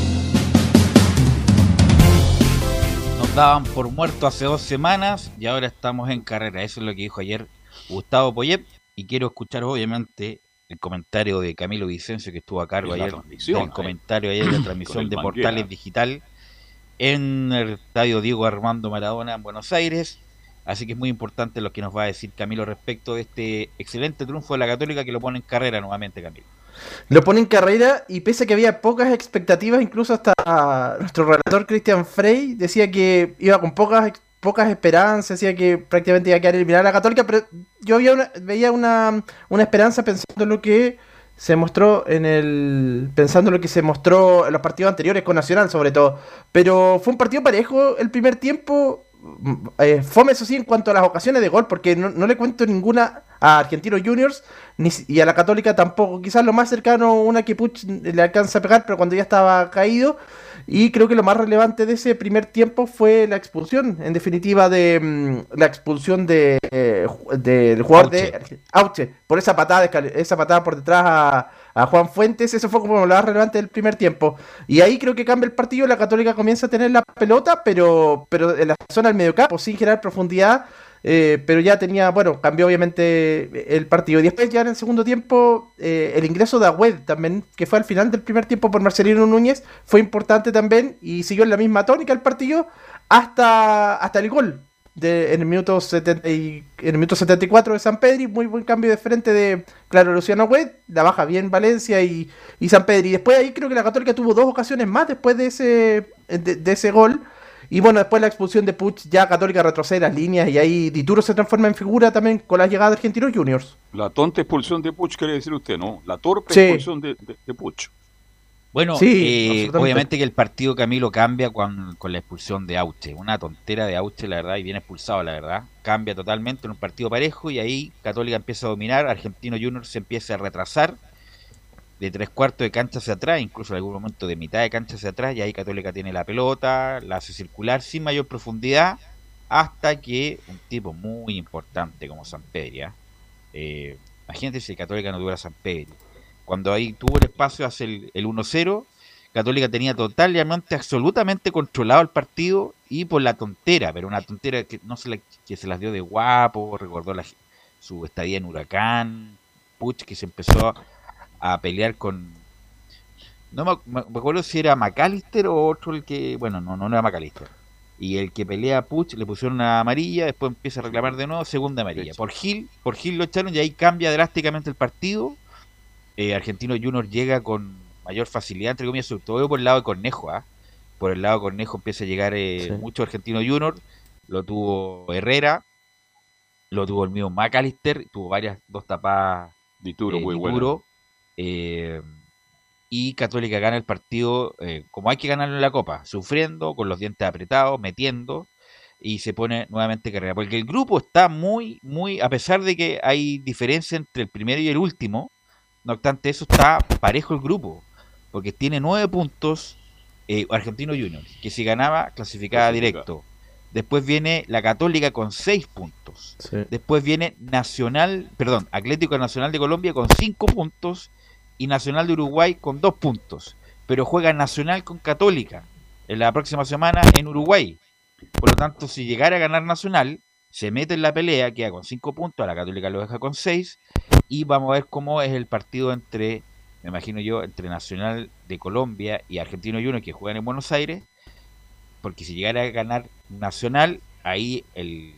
Speaker 10: Nos daban por muerto hace dos semanas y ahora estamos en carrera. Eso es lo que dijo ayer Gustavo Poyet. Y quiero escuchar, obviamente, el comentario de Camilo Vicencio, que estuvo a cargo ayer. El comentario ayer de la transmisión de. Portales Digital en el estadio Diego Armando Maradona en Buenos Aires. Así que es muy importante lo que nos va a decir Camilo respecto de este excelente triunfo de la Católica que lo pone en carrera nuevamente, Camilo.
Speaker 8: Lo pone en carrera y pese a que había pocas expectativas, incluso hasta nuestro relator Christian Frey decía que iba con pocas pocas esperanzas, decía que prácticamente iba a quedar eliminada la Católica, pero yo había una- veía una, una esperanza pensando en lo que se mostró en el pensando en lo que se mostró en los partidos anteriores con Nacional sobre todo, pero fue un partido parejo el primer tiempo eh, fome eso sí en cuanto a las ocasiones de gol, porque no, no le cuento ninguna a Argentinos Juniors ni, y a la Católica tampoco. Quizás lo más cercano, una que Puch le alcanza a pegar, pero cuando ya estaba caído. Y creo que lo más relevante de ese primer tiempo fue la expulsión, en definitiva, de mm, la expulsión de, eh, del jugador de Auche, por esa patada, esa patada por detrás a, a Juan Fuentes. Eso fue como lo más relevante del primer tiempo. Y ahí creo que cambia el partido, la Católica comienza a tener la pelota, pero, pero en la zona del mediocampo, sin generar profundidad. Eh, pero ya tenía, bueno, cambió obviamente el partido. Y después ya en el segundo tiempo, eh, el ingreso de Agüed también, que fue al final del primer tiempo por Marcelino Núñez, fue importante también y siguió en la misma tónica el partido hasta, hasta el gol. En, el minuto 70 y- en el minuto 74 de San Pedri, muy buen cambio de frente de, claro, Luciano Agüed, la baja bien Valencia y, y San Pedri. Y después ahí creo que la Católica tuvo dos ocasiones más después de ese, de ese gol. Y bueno, después la expulsión de Puch, ya Católica retrocede las líneas y ahí Dituro se transforma en figura también con la llegada de Argentinos Juniors.
Speaker 2: La tonta expulsión de Puch, quiere decir usted, ¿no? La torpe
Speaker 8: Sí.
Speaker 2: expulsión de, de, de Puch.
Speaker 10: Bueno,
Speaker 8: Sí,
Speaker 10: eh, obviamente que el partido Camilo cambia con, con la expulsión de Auche. Una tontera de Auche, la verdad, y bien expulsado, la verdad. Cambia totalmente en un partido parejo y ahí Católica empieza a dominar, Argentino Junior se empieza a retrasar de tres cuartos de cancha hacia atrás, incluso en algún momento de mitad de cancha hacia atrás, y ahí Católica tiene la pelota, la hace circular sin mayor profundidad, hasta que un tipo muy importante como San Pedro, eh, imagínate si Católica no tuviera San Pedro, cuando ahí tuvo el espacio hacia el, el 1-0, Católica tenía totalmente, absolutamente controlado el partido y por la tontera, pero una tontera que no se, la- que se las dio de guapo, recordó la, su estadía en Huracán, Puch que se empezó a pelear con... No me, me acuerdo si era McAllister o otro el que... Bueno, no, no era McAllister. Y el que pelea a Puch le pusieron una amarilla, después empieza a reclamar de nuevo, segunda amarilla. Por Gil, por Gil lo echaron y ahí cambia drásticamente el partido. Eh, Argentino Junior llega con mayor facilidad, entre comillas, sobre todo por el lado de Cornejo. ¿ah? Por el lado de Cornejo empieza a llegar eh,
Speaker 4: Sí.
Speaker 10: mucho Argentino Junior. Lo tuvo Herrera, lo tuvo el mío McAllister, tuvo varias, dos tapadas
Speaker 2: Dituro,
Speaker 10: eh,
Speaker 2: muy
Speaker 10: Dituro,
Speaker 2: bueno.
Speaker 10: Eh, y Católica gana el partido eh, como hay que ganarlo en la Copa, sufriendo, con los dientes apretados, metiendo, y se pone nuevamente carrera. Porque el grupo está muy, muy, a pesar de que hay diferencia entre el primero y el último, no obstante eso está parejo el grupo, porque tiene nueve puntos eh, Argentino Junior, que si ganaba clasificaba
Speaker 2: Clasifica.
Speaker 10: directo. Después viene la Católica con seis puntos. Después viene Nacional, perdón, Atlético Nacional de Colombia con 5 puntos y Nacional de Uruguay con 2 puntos. Pero juega Nacional con Católica en la próxima semana en Uruguay. Por lo tanto, si llegara a ganar Nacional, se mete en la pelea, queda con 5 puntos, a la Católica lo deja con 6 y vamos a ver cómo es el partido entre, me imagino yo, entre Nacional de Colombia y Argentino Junior que juegan en Buenos Aires. Porque si llegara a ganar Nacional, ahí el,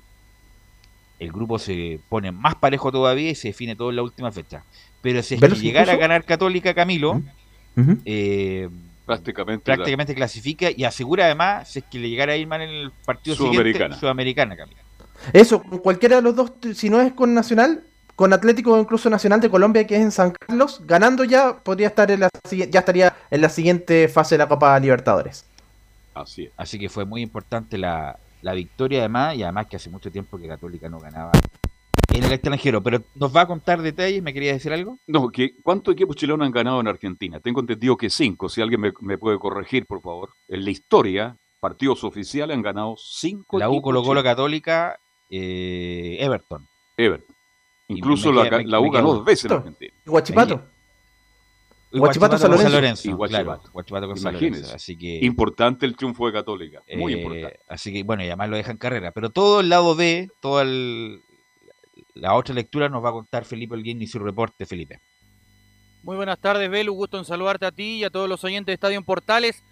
Speaker 10: el grupo se pone más parejo todavía y se define todo en la última fecha. Pero si es que llegara a ganar Católica, Camilo, eh,
Speaker 2: prácticamente,
Speaker 10: prácticamente clasifica y asegura además, si es que le llegara a ir mal en el partido
Speaker 2: Sudamericana.
Speaker 10: siguiente, Sudamericana, Camilo.
Speaker 8: Eso, con cualquiera de los dos, si no es con Nacional, con Atlético o incluso Nacional de Colombia, que es en San Carlos, ganando ya podría estar en la ya estaría en la siguiente fase de la Copa Libertadores.
Speaker 2: Así es.
Speaker 10: Así que fue muy importante la, la victoria además, y además que hace mucho tiempo que Católica no ganaba en el extranjero. Pero nos va a contar detalles, ¿me quería decir algo?
Speaker 2: No, que ¿cuántos equipos chilenos han ganado en Argentina? Tengo entendido que cinco, si alguien me, me puede corregir, por favor. En la historia, partidos oficiales han ganado cinco
Speaker 10: La U
Speaker 2: equipos
Speaker 10: Colo Colo
Speaker 2: chilenos.
Speaker 10: Católica, eh, Everton.
Speaker 2: Everton. Incluso
Speaker 10: me
Speaker 2: la,
Speaker 10: queda-
Speaker 2: la U ganó dos veces en Argentina.
Speaker 8: ¿Y Guachipato?
Speaker 10: Y
Speaker 8: Guachipato, San
Speaker 10: con
Speaker 8: Lorenzo.
Speaker 2: Y
Speaker 10: claro,
Speaker 2: Guachipato.
Speaker 10: Guachipato con San Lorenzo.
Speaker 2: Imagínense.
Speaker 10: Así que,
Speaker 2: Importante el triunfo de Católica. Muy
Speaker 10: eh,
Speaker 2: importante.
Speaker 10: Así que, bueno, y además lo dejan carrera. Pero todo el lado B, toda el- la otra lectura nos va a contar Felipe Olguín y su reporte, Felipe.
Speaker 4: Muy buenas tardes, Belu. Gusto en saludarte a ti y a todos los oyentes de Estadio Portales.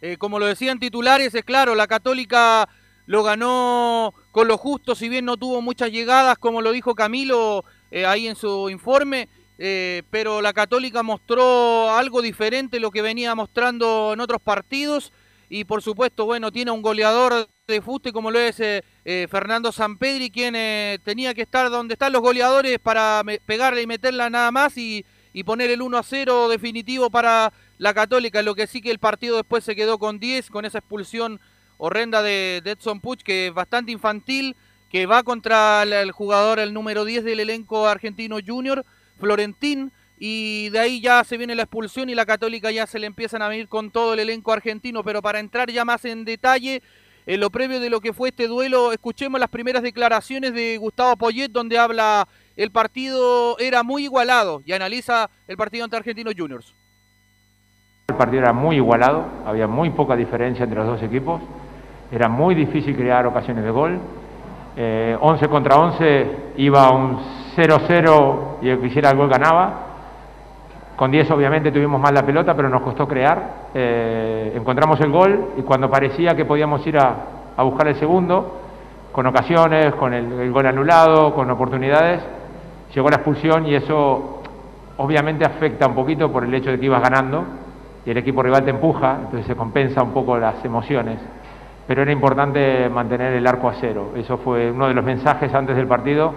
Speaker 4: Eh, como lo decían titulares, es claro, la Católica lo ganó con lo justo, si bien no tuvo muchas llegadas, como lo dijo Camilo eh, ahí en su informe, eh, pero la Católica mostró algo diferente lo que venía mostrando en otros partidos y por supuesto, bueno, tiene un goleador de fuste como lo es eh, eh, Fernando Sampedri, quien eh, tenía que estar donde están los goleadores para pegarle y meterla nada más y, y poner el 1 a 0 definitivo para la Católica, lo que sí que el partido después se quedó con 10, con esa expulsión horrenda de, de Edson Puch, que es bastante infantil, que va contra el, el jugador, el número 10 del elenco argentino junior, Florentín, y de ahí ya se viene la expulsión y la Católica ya se le empiezan a venir con todo el elenco argentino, pero para entrar ya más en detalle, en lo previo de lo que fue este duelo, escuchemos las primeras declaraciones de Gustavo Poyet, donde habla el partido era muy igualado y analiza el partido ante Argentinos Juniors.
Speaker 20: El partido era muy igualado, había muy poca diferencia entre los dos equipos, era muy difícil crear ocasiones de gol. Eh, 11 contra 11 iba un 0-0 y el que hiciera el gol ganaba. Con 10 obviamente tuvimos más la pelota, pero nos costó crear. Eh, encontramos el gol y cuando parecía que podíamos ir a, buscar el segundo, con ocasiones, con el, el gol anulado, con oportunidades, llegó la expulsión y eso obviamente afecta un poquito por el hecho de que ibas ganando y el equipo rival te empuja, entonces se compensa un poco las emociones. Pero era importante mantener el arco a cero. Eso fue uno de los mensajes antes del partido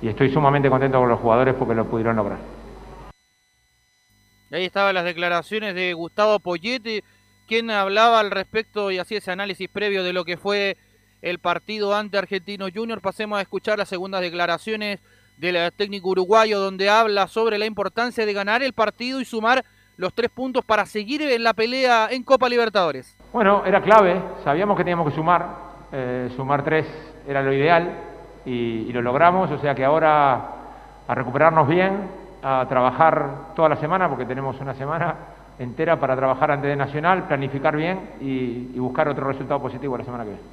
Speaker 20: y estoy sumamente contento con los jugadores porque lo pudieron lograr.
Speaker 4: Ahí estaban las declaraciones de Gustavo Poyete, quien hablaba al respecto y hacía ese análisis previo de lo que fue el partido ante Argentino Junior. Pasemos a escuchar las segundas declaraciones del técnico uruguayo, donde habla sobre la importancia de ganar el partido y sumar los tres puntos para seguir en la pelea en Copa Libertadores.
Speaker 20: Bueno, era clave, sabíamos que teníamos que sumar, eh, sumar tres era lo ideal y lo logramos, o sea que ahora a recuperarnos bien, a trabajar toda la semana, porque tenemos una semana entera para trabajar antes de Nacional, planificar bien y, y buscar otro resultado positivo la semana que viene.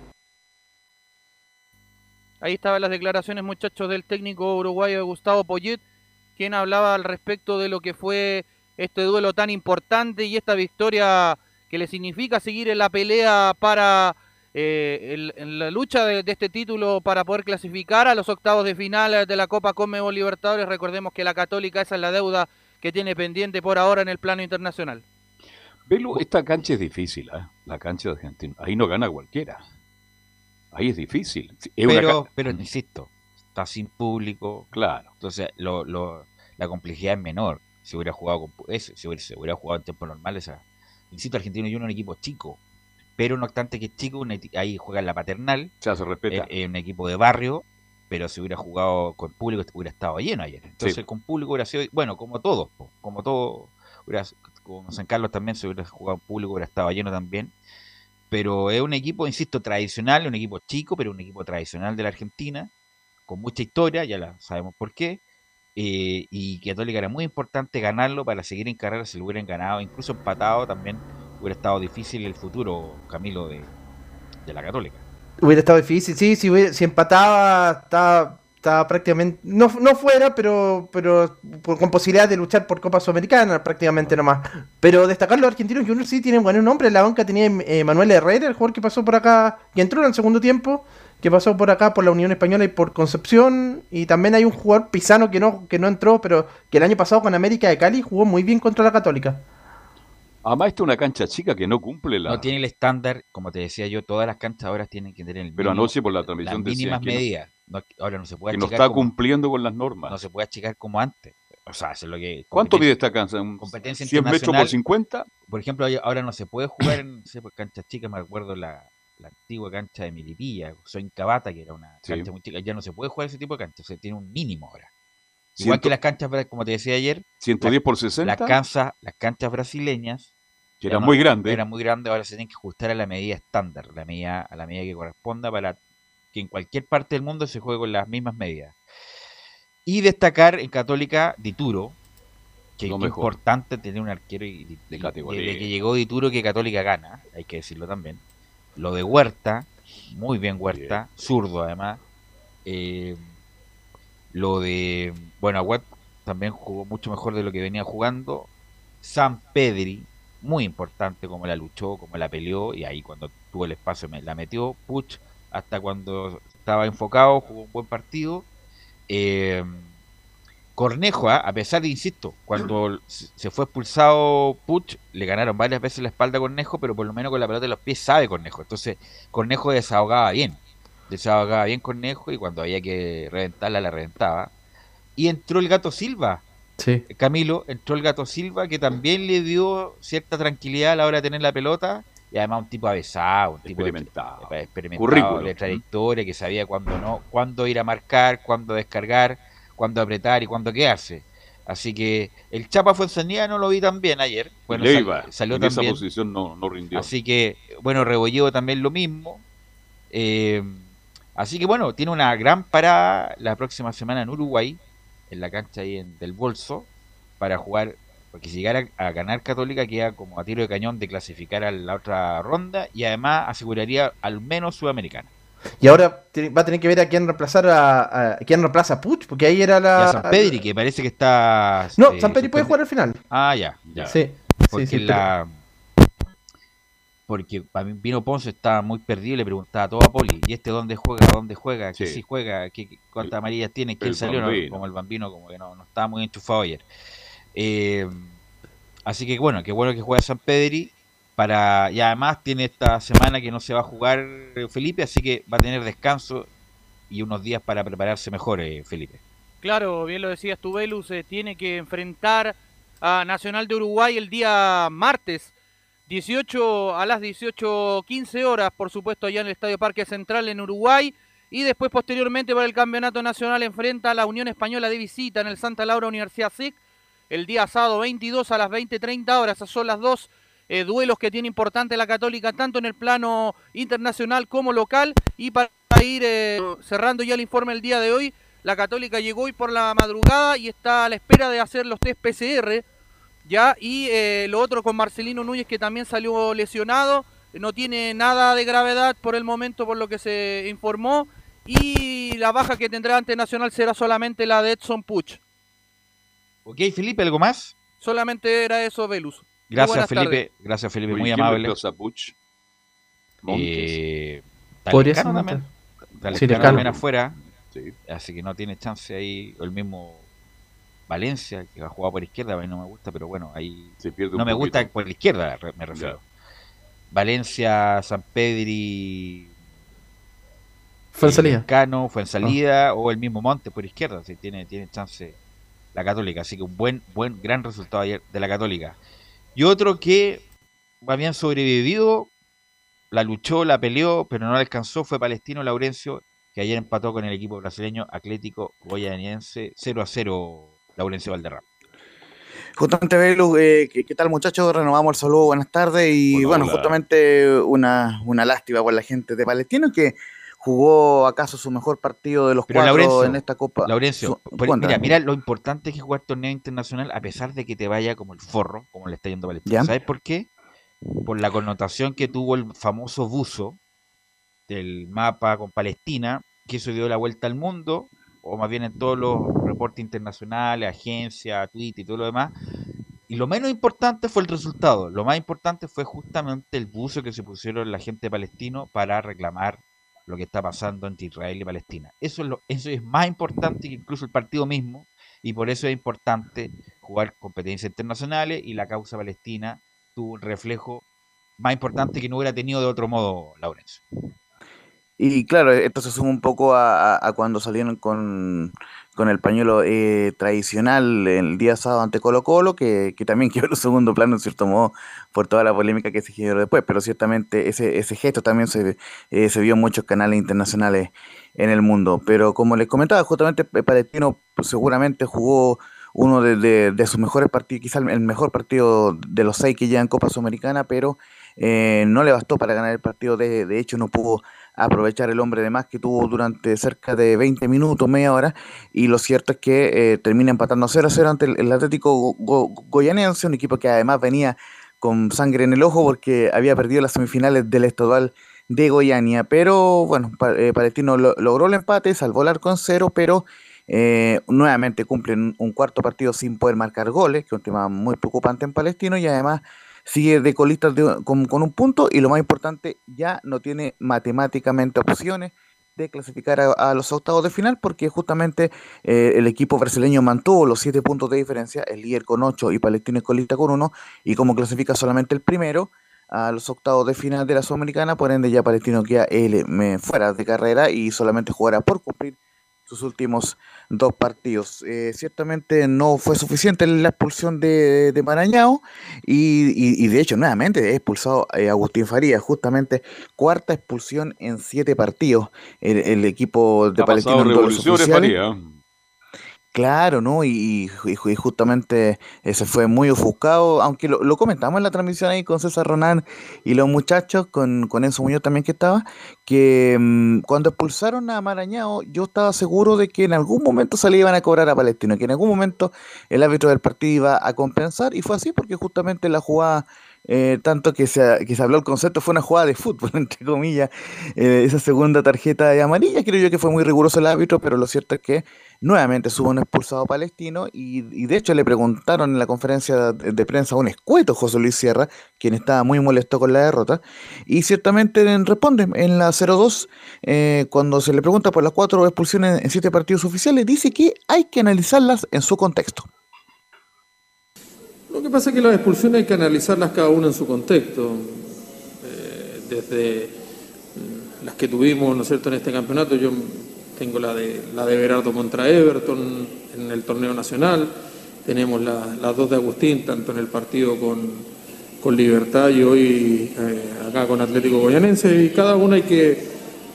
Speaker 4: Ahí estaban las declaraciones, muchachos, del técnico uruguayo Gustavo Poyet, quien hablaba al respecto de lo que fue este duelo tan importante y esta victoria que le significa seguir en la pelea para eh, el- en la lucha de, de este título para poder clasificar a los octavos de final de la Copa Conmebol Libertadores. Recordemos que la Católica esa es la deuda que tiene pendiente por ahora en el plano internacional.
Speaker 2: Velo, esta cancha es difícil, ¿eh? la cancha de Argentina. Ahí no gana cualquiera. Ahí es difícil. Es
Speaker 10: Pero, pero insisto, está sin público.
Speaker 2: Claro.
Speaker 10: Entonces, lo, lo- la complejidad es menor. Si hubiera jugado con eso, si hubiera, si hubiera jugado en tiempo normal, esa. Insisto, Argentino y uno es un equipo chico. Pero no obstante que es chico, un ahí juega en la paternal.
Speaker 2: Ya se respeta.
Speaker 10: Es un equipo de barrio. Pero si hubiera jugado con público, hubiera estado lleno ayer. Entonces,
Speaker 2: Sí.
Speaker 10: con público hubiera sido. Bueno, como todos, como todo. Hubiera, con San Carlos también, si hubiera jugado en público, hubiera estado lleno también pero es un equipo, insisto, tradicional, un equipo chico, pero un equipo tradicional de la Argentina, con mucha historia, ya la sabemos por qué, eh, y que Católica era muy importante ganarlo para seguir en carrera, si lo hubieran ganado, incluso empatado también hubiera estado difícil el futuro, Camilo, de, de la Católica.
Speaker 8: Hubiera estado difícil, sí, si, hubiera- si empataba, estaba, estaba prácticamente, no, no fuera, pero, pero con posibilidad de luchar por Copa Sudamericana prácticamente nomás. Pero destacar los argentinos Juniors sí tienen buen nombre, en la banca tenía eh, Manuel Herrera, el jugador que pasó por acá, que entró en el segundo tiempo, que pasó por acá por la Unión Española y por Concepción, y también hay un jugador pisano que no, que no entró, pero que el año pasado con América de Cali jugó muy bien contra la Católica.
Speaker 2: Además, esta es una cancha chica que no cumple la.
Speaker 10: No tiene el estándar, como te decía yo, todas las canchas ahora tienen que tener el
Speaker 2: Pero
Speaker 10: mínimo-
Speaker 2: anoche por la
Speaker 10: las
Speaker 2: transmisión decían
Speaker 10: mínimas medidas. No- ahora no se puede
Speaker 2: que no está
Speaker 10: como-
Speaker 2: cumpliendo con las normas.
Speaker 10: no se puede achicar como antes. O sea, es lo que
Speaker 2: ¿Cuánto mide esta cancha? ¿Un
Speaker 10: competencia
Speaker 2: 100 metros por
Speaker 10: internacional.
Speaker 2: 50?
Speaker 10: Por ejemplo, ahora no se puede jugar en no sé, pues, canchas chicas, me acuerdo la, la antigua cancha de Milipilla, Soy Cabata, que era una
Speaker 2: Sí.
Speaker 10: cancha muy chica, ya no se puede jugar ese tipo de canchas, se tiene un mínimo ahora. Igual que las canchas, como te decía ayer,
Speaker 2: 110 por
Speaker 10: las,
Speaker 2: 60.
Speaker 10: las canchas, las canchas brasileñas
Speaker 2: Que eran muy grandes.
Speaker 10: Eran muy grandes, ahora se tienen que ajustar a la medida estándar, la medida, a la medida que corresponda para que en cualquier parte del mundo se juegue con las mismas medidas. Y destacar en Católica Dituro, que es importante tener un arquero y-
Speaker 2: De categoría.
Speaker 10: Desde que llegó Dituro que Católica gana, hay que decirlo también. Lo de Huerta, muy bien Huerta, zurdo además. Eh, lo de, bueno, Aguat también jugó mucho mejor de lo que venía jugando. San Pedri, muy importante como la luchó, como la peleó, y ahí cuando tuvo el espacio me la metió. Puch, hasta cuando estaba enfocado, jugó un buen partido. Eh, Cornejo, ¿ah? a pesar de, insisto, cuando se se fue expulsado Puch, le ganaron varias veces la espalda a Cornejo, pero por lo menos con la pelota de los pies sabe Cornejo. Entonces, Cornejo desahogaba bien. Desahogaba bien Cornejo y cuando había que reventarla, la reventaba. Y entró el gato Silva.
Speaker 8: Sí.
Speaker 10: Camilo, entró el gato Silva, que también le dio cierta tranquilidad a la hora de tener la pelota. Y además un tipo avesado, un tipo
Speaker 2: Experimentado.
Speaker 10: de, experimentado de trayectoria, que sabía cuándo no, cuándo ir a marcar, cuándo descargar, cuándo apretar y cuándo quedarse. Así que el Chapa Fuenzanía no lo vi tan bien ayer. Bueno,
Speaker 2: Y
Speaker 10: sal-
Speaker 2: Leiva,
Speaker 10: salió
Speaker 2: en
Speaker 10: tan
Speaker 2: esa posición no, no rindió.
Speaker 10: Así que, bueno, Rebolledo también lo mismo. Eh, así que, bueno, tiene una gran parada la próxima semana en Uruguay, en la cancha ahí en, del Bolso, para jugar, porque si llegara a ganar Católica queda como a tiro de cañón de clasificar a la otra ronda y además aseguraría al menos Sudamericana.
Speaker 8: Y ahora va a tener que ver a quién reemplazar a, a- a quién reemplaza a Puch, porque ahí era la.
Speaker 10: a San Pedri, que parece que está...
Speaker 8: No,
Speaker 10: eh,
Speaker 8: San Pedri puede jugar al final.
Speaker 10: Ah, ya, ya.
Speaker 8: Sí,
Speaker 10: Porque
Speaker 8: sí, sí,
Speaker 10: la... Porque para mí Pino Ponce estaba muy perdido y le preguntaba todo a Poli, ¿y este dónde juega? ¿Dónde juega? ¿Qué
Speaker 2: Sí.
Speaker 10: si juega? ¿Qué, qué- ¿Cuántas amarillas tiene? ¿Quién
Speaker 2: el
Speaker 10: salió? No, como el bambino, como que no, no estaba muy enchufado ayer. Eh, así que bueno, qué bueno que juega San Pedri. Para, y además tiene esta semana que no se va a jugar eh, Felipe, así que va a tener descanso y unos días para prepararse mejor, eh, Felipe.
Speaker 4: Claro, bien lo decías tú, Velus, eh, tiene que enfrentar a Nacional de Uruguay el día martes, 18 a las 18.15 horas, por supuesto, allá en el Estadio Parque Central en Uruguay. Y después, posteriormente, para el Campeonato Nacional, enfrenta a la Unión Española de visita en el Santa Laura Universidad SIC el día sábado 22 a las 20.30 horas. Esas son las dos eh, duelos que tiene importante la Católica, tanto en el plano internacional como local. Y para ir eh, cerrando ya el informe el día de hoy, la Católica llegó hoy por la madrugada y está a la espera de hacer los test PCR. Ya, y eh, lo otro con Marcelino Núñez, que también salió lesionado. No tiene nada de gravedad por el momento, por lo que se informó. Y la baja que tendrá ante Nacional será solamente la de Edson Puch.
Speaker 10: Ok, Felipe, ¿algo más?
Speaker 4: Solamente era eso, Velus.
Speaker 10: Gracias, Felipe. Gracias, Felipe. Muy, amable. Eh,
Speaker 8: Podría ser
Speaker 10: también.
Speaker 8: Sí,
Speaker 10: también afuera. Así que no tiene chance ahí. O el mismo Valencia, que ha jugado por izquierda, a mí no me gusta, pero bueno, ahí no me gusta por la izquierda, me refiero. Valencia, San Pedri,
Speaker 8: fue en salida.
Speaker 10: Cano, fue en salida, o el mismo Monte por izquierda, si tiene, tiene chance la Católica. Así que un buen, buen, gran resultado ayer de la Católica. Y otro que habían sobrevivido, la luchó, la peleó, pero no alcanzó, fue Palestino Laurencio, que ayer empató con el equipo brasileño Atlético Goyaniense 0 a 0, Laurencio Valderrama.
Speaker 6: Justamente, Belu, eh, ¿qué, tal muchachos? Renovamos el saludo, buenas tardes. Y bueno, justamente una, una lástima por la gente de Palestino que jugó acaso su mejor partido de los cuatro en esta Copa.
Speaker 10: Laurencio, mira, mira lo importante que es jugar torneo internacional a pesar de que te vaya como el forro, como le está yendo a Palestina. ¿Sabes por qué? Por la connotación que tuvo el famoso buzo del mapa con Palestina, que eso dio la vuelta al mundo, o más bien en todos los reportes internacionales, agencias, Twitter y todo lo demás. Y lo menos importante fue el resultado. Lo más importante fue justamente el buzo que se pusieron la gente palestino para reclamar lo que está pasando entre Israel y Palestina. Eso es, lo, eso es más importante que incluso el partido mismo y por eso es importante jugar competencias internacionales y la causa palestina tuvo un reflejo más importante que no hubiera tenido de otro modo, Laurencio.
Speaker 6: Y claro, esto se suma un poco a, cuando salieron con, el pañuelo eh, tradicional el día sábado ante Colo Colo, que, también quedó en segundo plano en cierto modo por toda la polémica que se generó después, pero ciertamente ese, ese gesto también se, eh, se vio en muchos canales internacionales en el mundo. Pero como les comentaba, justamente Palestino seguramente jugó uno de, de, sus mejores partidos, quizás el mejor partido de los seis que llevan Copa Sudamericana, pero eh, no le bastó para ganar el partido, de, de hecho no pudo aprovechar el hombre de más que tuvo durante cerca de 20 minutos, media hora, y lo cierto es que eh, termina empatando 0 a 0 ante el, Atlético Goyanense, un equipo que además venía con sangre en el ojo porque había perdido las semifinales del estadual de Goiania, pero bueno, eh, Palestino logró el empate, salvó el arco en cero, pero eh, nuevamente cumplen un cuarto partido sin poder marcar goles, que es un tema muy preocupante en Palestino, y además sigue de colista con, un punto y lo más importante, ya no tiene matemáticamente opciones de clasificar a, los octavos de final porque justamente eh, el equipo brasileño mantuvo los siete puntos de diferencia, el líder con ocho y Palestino es colista con uno y como clasifica solamente el primero a los octavos de final de la Sudamericana, por ende ya Palestino queda fuera de carrera y solamente jugará por cumplir sus últimos dos partidos. Eh, ciertamente no fue suficiente la expulsión de, de Marañao y, de hecho nuevamente he expulsado a Agustín Farías, justamente cuarta expulsión en siete partidos. El, equipo de Palestino Claro, ¿no? Y, justamente ese fue muy ofuscado, aunque lo, comentamos en la transmisión ahí con César Ronan y los muchachos, con, con Enzo Muñoz también que estaba, que mm, cuando expulsaron a Marañao, yo estaba seguro de que en algún momento se le iban a cobrar a Palestino, que en algún momento el árbitro del partido iba a compensar, y fue así porque justamente la jugada eh, tanto que se, que se habló el concepto, fue una jugada de fútbol, entre comillas, eh, esa segunda tarjeta de amarilla, creo yo que fue muy riguroso el árbitro, pero lo cierto es que nuevamente subo un expulsado palestino y, de hecho le preguntaron en la conferencia de, prensa a un escueto José Luis Sierra, quien estaba muy molesto con la derrota, y ciertamente responde en la 0-2, eh, cuando se le pregunta por las cuatro expulsiones en siete partidos oficiales, dice que hay que analizarlas en su contexto.
Speaker 21: Lo que pasa es que las expulsiones hay que analizarlas cada una en su contexto. Eh, desde mm, las que tuvimos, ¿no es cierto?, en este campeonato, yo tengo la de, la de Berardo contra Everton en el torneo nacional, tenemos las dos de Agustín, tanto en el partido con, Libertad y hoy eh, acá con Atlético Goyanense, y cada una hay que,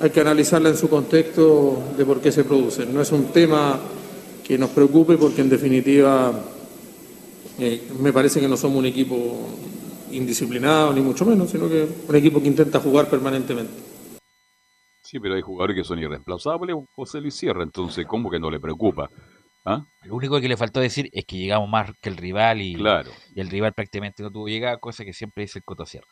Speaker 21: hay que analizarla en su contexto de por qué se producen. No es un tema que nos preocupe porque en definitiva eh, me parece que no somos un equipo indisciplinado, ni mucho menos, sino que un equipo que intenta jugar permanentemente.
Speaker 2: Sí, pero hay jugadores que son irreemplazables, José Luis Sierra, entonces, ¿cómo que no le preocupa? ¿Ah?
Speaker 10: Lo único que le faltó decir es que llegamos más que el rival y, y el rival prácticamente no tuvo llegada, cosa que siempre dice el Coto Sierra.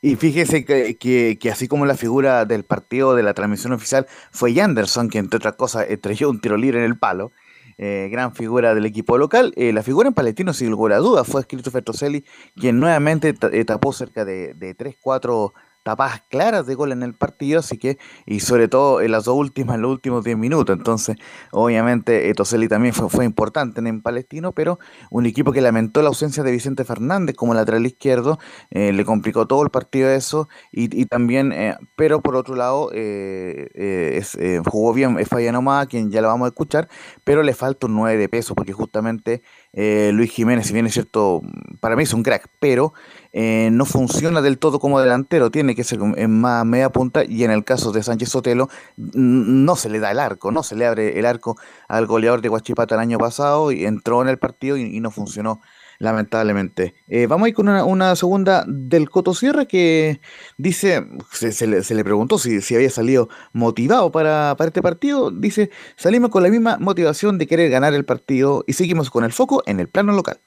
Speaker 6: Y fíjese que, que, que, así como la figura del partido de la transmisión oficial fue Yanderson, que entre otras cosas estrelló un tiro libre en el palo, eh, gran figura del equipo local. Eh, la figura en Palestino, sin lugar a duda, fue Christopher Toselli, quien nuevamente eh, tapó cerca de, de 3-4 tapadas claras de gol en el partido, así que, y sobre todo en las dos últimas, en los últimos 10 minutos. Entonces, obviamente, eh, Toselli también fue, fue importante en, Palestino, pero un equipo que lamentó la ausencia de Vicente Fernández como lateral izquierdo, eh, le complicó todo el partido eso, y, y también, eh, pero por otro lado, eh, eh, es, jugó bien Fayanoma, quien ya lo vamos a escuchar, pero le falta un 9 de peso, porque justamente Luis Jiménez, si bien es cierto, para mí es un crack, pero eh, no funciona del todo como delantero, tiene que ser en más media punta y en el caso de Sánchez Sotelo no se le da el arco, no se le abre el arco al goleador de Guachipata el año pasado y entró en el partido y, y no funcionó lamentablemente. Eh, vamos a ir con una, segunda del Coto Sierra que dice, se, le, preguntó si, había salido motivado para, para este partido, dice, salimos con la misma motivación de querer ganar el partido y seguimos con el foco en el plano local.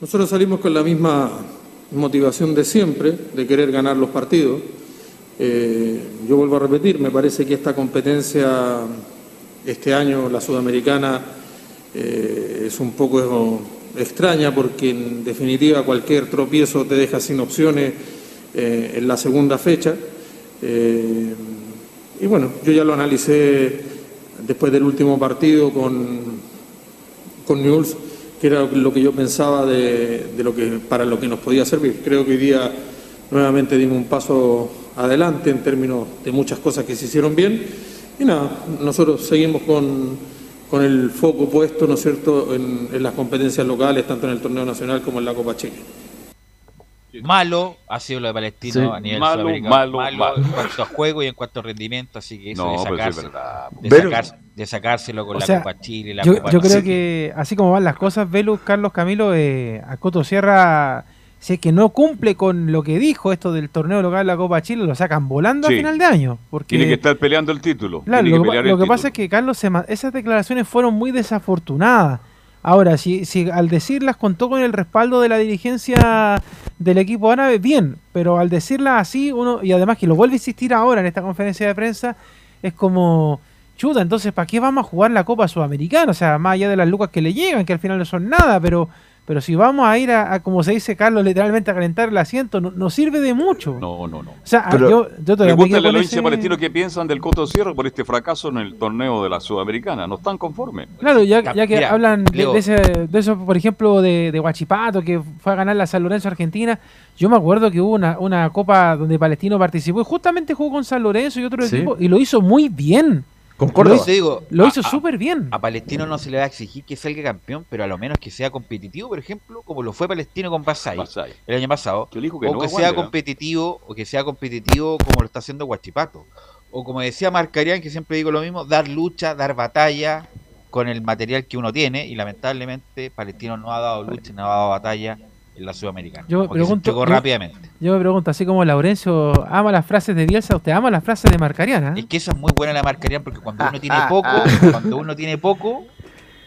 Speaker 21: Nosotros salimos con la misma motivación de siempre, de querer ganar los partidos. Eh, yo vuelvo a repetir, me parece que esta competencia, este año, la sudamericana, eh, es un poco extraña porque en definitiva cualquier tropiezo te deja sin opciones eh, en la segunda fecha. y bueno, yo ya lo analicé después del último partido con, con Newell's que era lo que yo pensaba de, de, lo que, para lo que nos podía servir. Creo que hoy día nuevamente dimos un paso adelante en términos de muchas cosas que se hicieron bien. Y nada, nosotros seguimos con, con el foco puesto, ¿no es cierto?, en, en, las competencias locales, tanto en el torneo nacional como en la Copa Chile.
Speaker 22: Malo ha sido lo de Palestino sí. a nivel
Speaker 2: malo, malo, malo, malo,
Speaker 22: en cuanto a juego y en cuanto a rendimiento, así que eso
Speaker 2: no,
Speaker 22: de, sacarse,
Speaker 2: es
Speaker 22: de, sacarse, de, sacárselo con
Speaker 7: o
Speaker 22: la
Speaker 7: sea,
Speaker 22: Copa Chile, la
Speaker 7: yo,
Speaker 22: Copa
Speaker 7: yo creo que así como van las cosas, Velus, Carlos Camilo, eh, a Coto Sierra, si es que no cumple con lo que dijo esto del torneo local de la Copa Chile, lo sacan volando
Speaker 2: sí.
Speaker 7: a final de año. Porque,
Speaker 2: Tiene que estar peleando el título.
Speaker 7: Claro,
Speaker 2: Tiene
Speaker 7: lo,
Speaker 2: que,
Speaker 7: que, lo que pasa es que Carlos, se, esas declaraciones fueron muy desafortunadas. Ahora, si, si al decirlas contó con el respaldo de la dirigencia del equipo árabe, bien, pero al decirlas así, uno, y además que lo vuelve a insistir ahora en esta conferencia de prensa, es como, chuta, entonces, ¿para qué vamos a jugar la Copa Sudamericana? O sea, más allá de las lucas que le llegan, que al final no son nada, pero pero si vamos a ir a, a, como se dice Carlos, literalmente a calentar el asiento, no, no sirve de mucho.
Speaker 2: No, no, no.
Speaker 7: O sea,
Speaker 2: pero
Speaker 7: yo, yo todavía
Speaker 2: Pregúntale a los hinchas palestinos qué piensan del Coto Sierra por este fracaso en el torneo de la Sudamericana. No están conformes.
Speaker 7: Claro, ya, ya que Mira, hablan de, de, ese, de, eso, por ejemplo, de, de Huachipato, que fue a ganar la San Lorenzo Argentina. Yo me acuerdo que hubo una, una copa donde Palestino participó y justamente jugó con San Lorenzo y otro sí. equipo y lo hizo muy bien.
Speaker 22: Concordo. Lo, digo,
Speaker 7: lo hizo súper bien.
Speaker 22: A Palestino no se le va a exigir que salga campeón, pero a lo menos que sea competitivo, por ejemplo, como lo fue Palestino con Basay, Basay. el año pasado.
Speaker 2: Que
Speaker 22: o
Speaker 2: no,
Speaker 22: que sea competitivo, o que sea competitivo como lo está haciendo Guachipato. O como decía Marcarian, que siempre digo lo mismo, dar lucha, dar batalla con el material que uno tiene, y lamentablemente Palestino no ha dado lucha, no ha dado batalla en la Sudamericana.
Speaker 7: Yo me pregunto,
Speaker 22: yo, rápidamente.
Speaker 7: Yo me pregunto, así como Laurencio ama las frases de Bielsa, ¿usted ama las frases de Marcariana?
Speaker 22: Es que esa es muy buena la Marcarian porque cuando uno tiene poco, cuando uno tiene poco,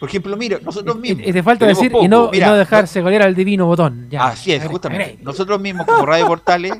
Speaker 22: por ejemplo, mira, nosotros mismos.
Speaker 7: Y, te falta decir poco. y no, mira, no dejarse golear al divino botón. Ya.
Speaker 22: Así es, justamente. Nosotros mismos, como Radio Portales,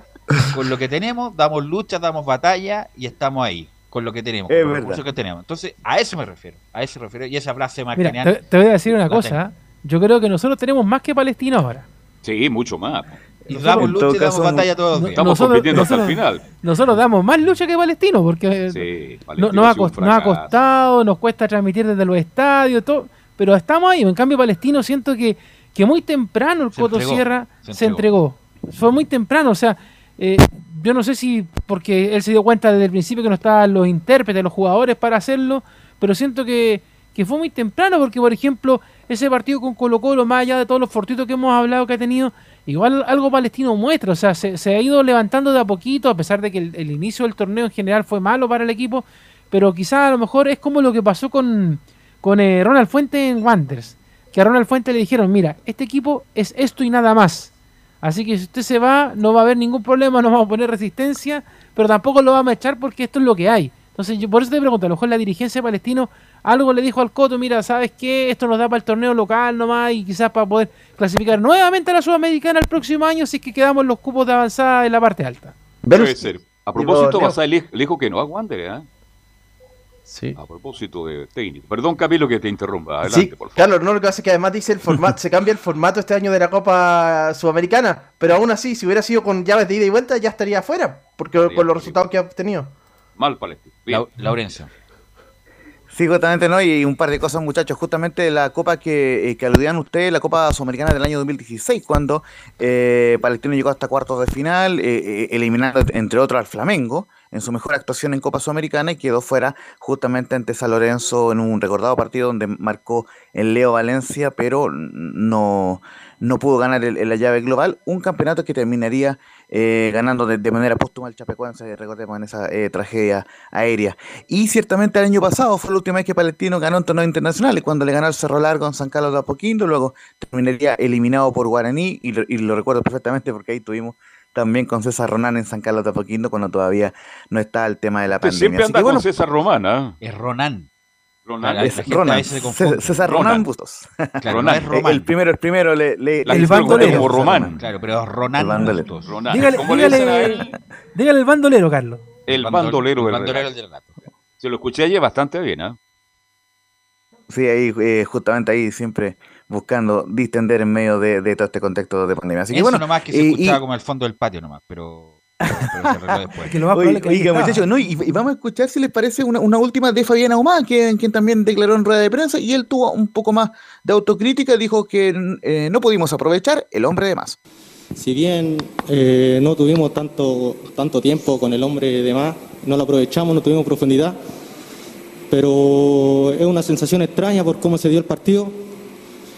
Speaker 22: con lo que tenemos, damos lucha, damos batalla y estamos ahí con lo que tenemos,
Speaker 6: es
Speaker 22: con los recursos que tenemos. Entonces, a eso me refiero, a eso me refiero. Y esa frase de
Speaker 7: Marcarian. Te, te, voy a decir una cosa. Tengo. Yo creo que nosotros tenemos más que Palestino ahora.
Speaker 2: Sí, mucho más.
Speaker 22: Y damos lucha y damos batalla todos los días.
Speaker 2: Estamos nosotros, compitiendo nosotros, hasta el final.
Speaker 7: Nosotros damos más lucha que Palestino, porque
Speaker 2: sí,
Speaker 7: Palestino no, nos, ha cost, nos, ha costado, nos cuesta transmitir desde los estadios, todo, pero estamos ahí. En cambio, Palestino siento que, que muy temprano el se Coto entregó, Sierra se, se entregó. Fue muy temprano, o sea, eh, yo no sé si porque él se dio cuenta desde el principio que no estaban los intérpretes, los jugadores para hacerlo, pero siento que, que fue muy temprano, porque por ejemplo, ese partido con Colo Colo, más allá de todos los fortitos que hemos hablado que ha tenido, igual algo palestino muestra, o sea, se, ha ido levantando de a poquito, a pesar de que el, el, inicio del torneo en general fue malo para el equipo, pero quizás a lo mejor es como lo que pasó con, con eh, Ronald Fuente en Wanderers, que a Ronald Fuente le dijeron, mira, este equipo es esto y nada más, así que si usted se va, no va a haber ningún problema, no vamos a poner resistencia, pero tampoco lo vamos a echar porque esto es lo que hay. Entonces, yo por eso te pregunto, a lo mejor la dirigencia de Palestino algo le dijo al Coto, mira, ¿sabes qué? Esto nos da para el torneo local nomás y quizás para poder clasificar nuevamente a la Sudamericana el próximo año si es que quedamos en los cupos de avanzada en la parte alta.
Speaker 2: Puede ser. A propósito, Basay le le dijo que no a Wander, ¿eh?
Speaker 8: Sí.
Speaker 2: A propósito de técnico. Perdón, Camilo, que te interrumpa. Adelante,
Speaker 8: Sí,
Speaker 2: por favor.
Speaker 8: Carlos, no lo que pasa es que además dice el formato, se cambia el formato este año de la Copa Sudamericana, pero aún así, si hubiera sido con llaves de ida y vuelta, ya estaría afuera, porque con los resultados que ha obtenido.
Speaker 2: Mal Palestino.
Speaker 22: Lau- Laurencio.
Speaker 6: Sí, justamente no, y un par de cosas, muchachos. Justamente la copa que, eh, que aludían ustedes, la Copa Sudamericana del año 2016, cuando eh, Palestino llegó hasta cuartos de final, eh, eh, eliminando, entre otros, al Flamengo en su mejor actuación en Copa Sudamericana y quedó fuera justamente ante San Lorenzo en un recordado partido donde marcó el Leo Valencia, pero no, no pudo ganar el- la llave global. Un campeonato que terminaría eh, ganando de, manera póstuma el Chapecoense, recordemos, en esa eh, tragedia aérea. Y ciertamente el año pasado fue la última vez que Palestino ganó en torneos internacionales, cuando le ganó al Cerro Largo en San Carlos de Apoquindo, luego terminaría eliminado por Guaraní, y lo recuerdo perfectamente porque ahí tuvimos también con César Ronan en San Carlos de Apoquindo, cuando todavía no está el tema de la
Speaker 2: Usted
Speaker 6: pandemia.
Speaker 2: siempre
Speaker 6: Así
Speaker 2: anda
Speaker 6: que bueno,
Speaker 2: con César Romana.
Speaker 22: Es Ronan.
Speaker 2: Ronan.
Speaker 22: La-
Speaker 6: es Ronan. César,
Speaker 2: Ronan.
Speaker 6: Ronan Bustos.
Speaker 22: Claro,
Speaker 2: Ronan.
Speaker 22: no es Román.
Speaker 6: El primero, el primero le, le-
Speaker 2: La
Speaker 7: El bandolero.
Speaker 2: como Román.
Speaker 22: Claro, pero es
Speaker 6: El
Speaker 22: Ronan.
Speaker 6: bandolero.
Speaker 22: Bustos.
Speaker 2: Ronan.
Speaker 7: Dígale,
Speaker 2: ¿Cómo le dicen a
Speaker 7: dígale, el bandolero, Carlos.
Speaker 2: El bandolero del
Speaker 22: bandolero
Speaker 2: relato.
Speaker 22: del relato.
Speaker 2: Se lo escuché ayer bastante bien, ¿ah?
Speaker 6: Sí, ahí, eh, justamente ahí siempre buscando distender en medio de, de todo este contexto de pandemia. Así que
Speaker 22: Eso
Speaker 6: bueno,
Speaker 22: nomás que se escuchaba
Speaker 6: y-
Speaker 22: como al fondo del patio nomás, pero.
Speaker 7: Que lo más que
Speaker 6: oiga, no, y, y vamos a escuchar si les parece una, una última de Fabián Ahumada, que, quien también declaró en rueda de prensa, y él tuvo un poco más de autocrítica, dijo que eh, no pudimos aprovechar el hombre de más.
Speaker 23: Si bien eh, no tuvimos tanto, tanto tiempo con el hombre de más, no lo aprovechamos, no tuvimos profundidad, pero es una sensación extraña por cómo se dio el partido.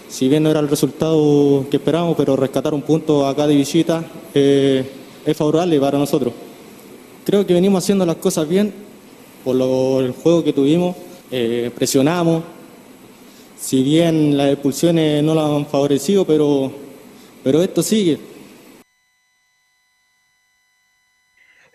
Speaker 23: Si bien no era el resultado que esperábamos, pero rescatar un punto acá de visita eh, es favorable para nosotros. Creo que venimos haciendo las cosas bien por lo- el juego que tuvimos, eh, presionamos. Si bien las expulsiones no lo han favorecido, pero, pero esto sigue.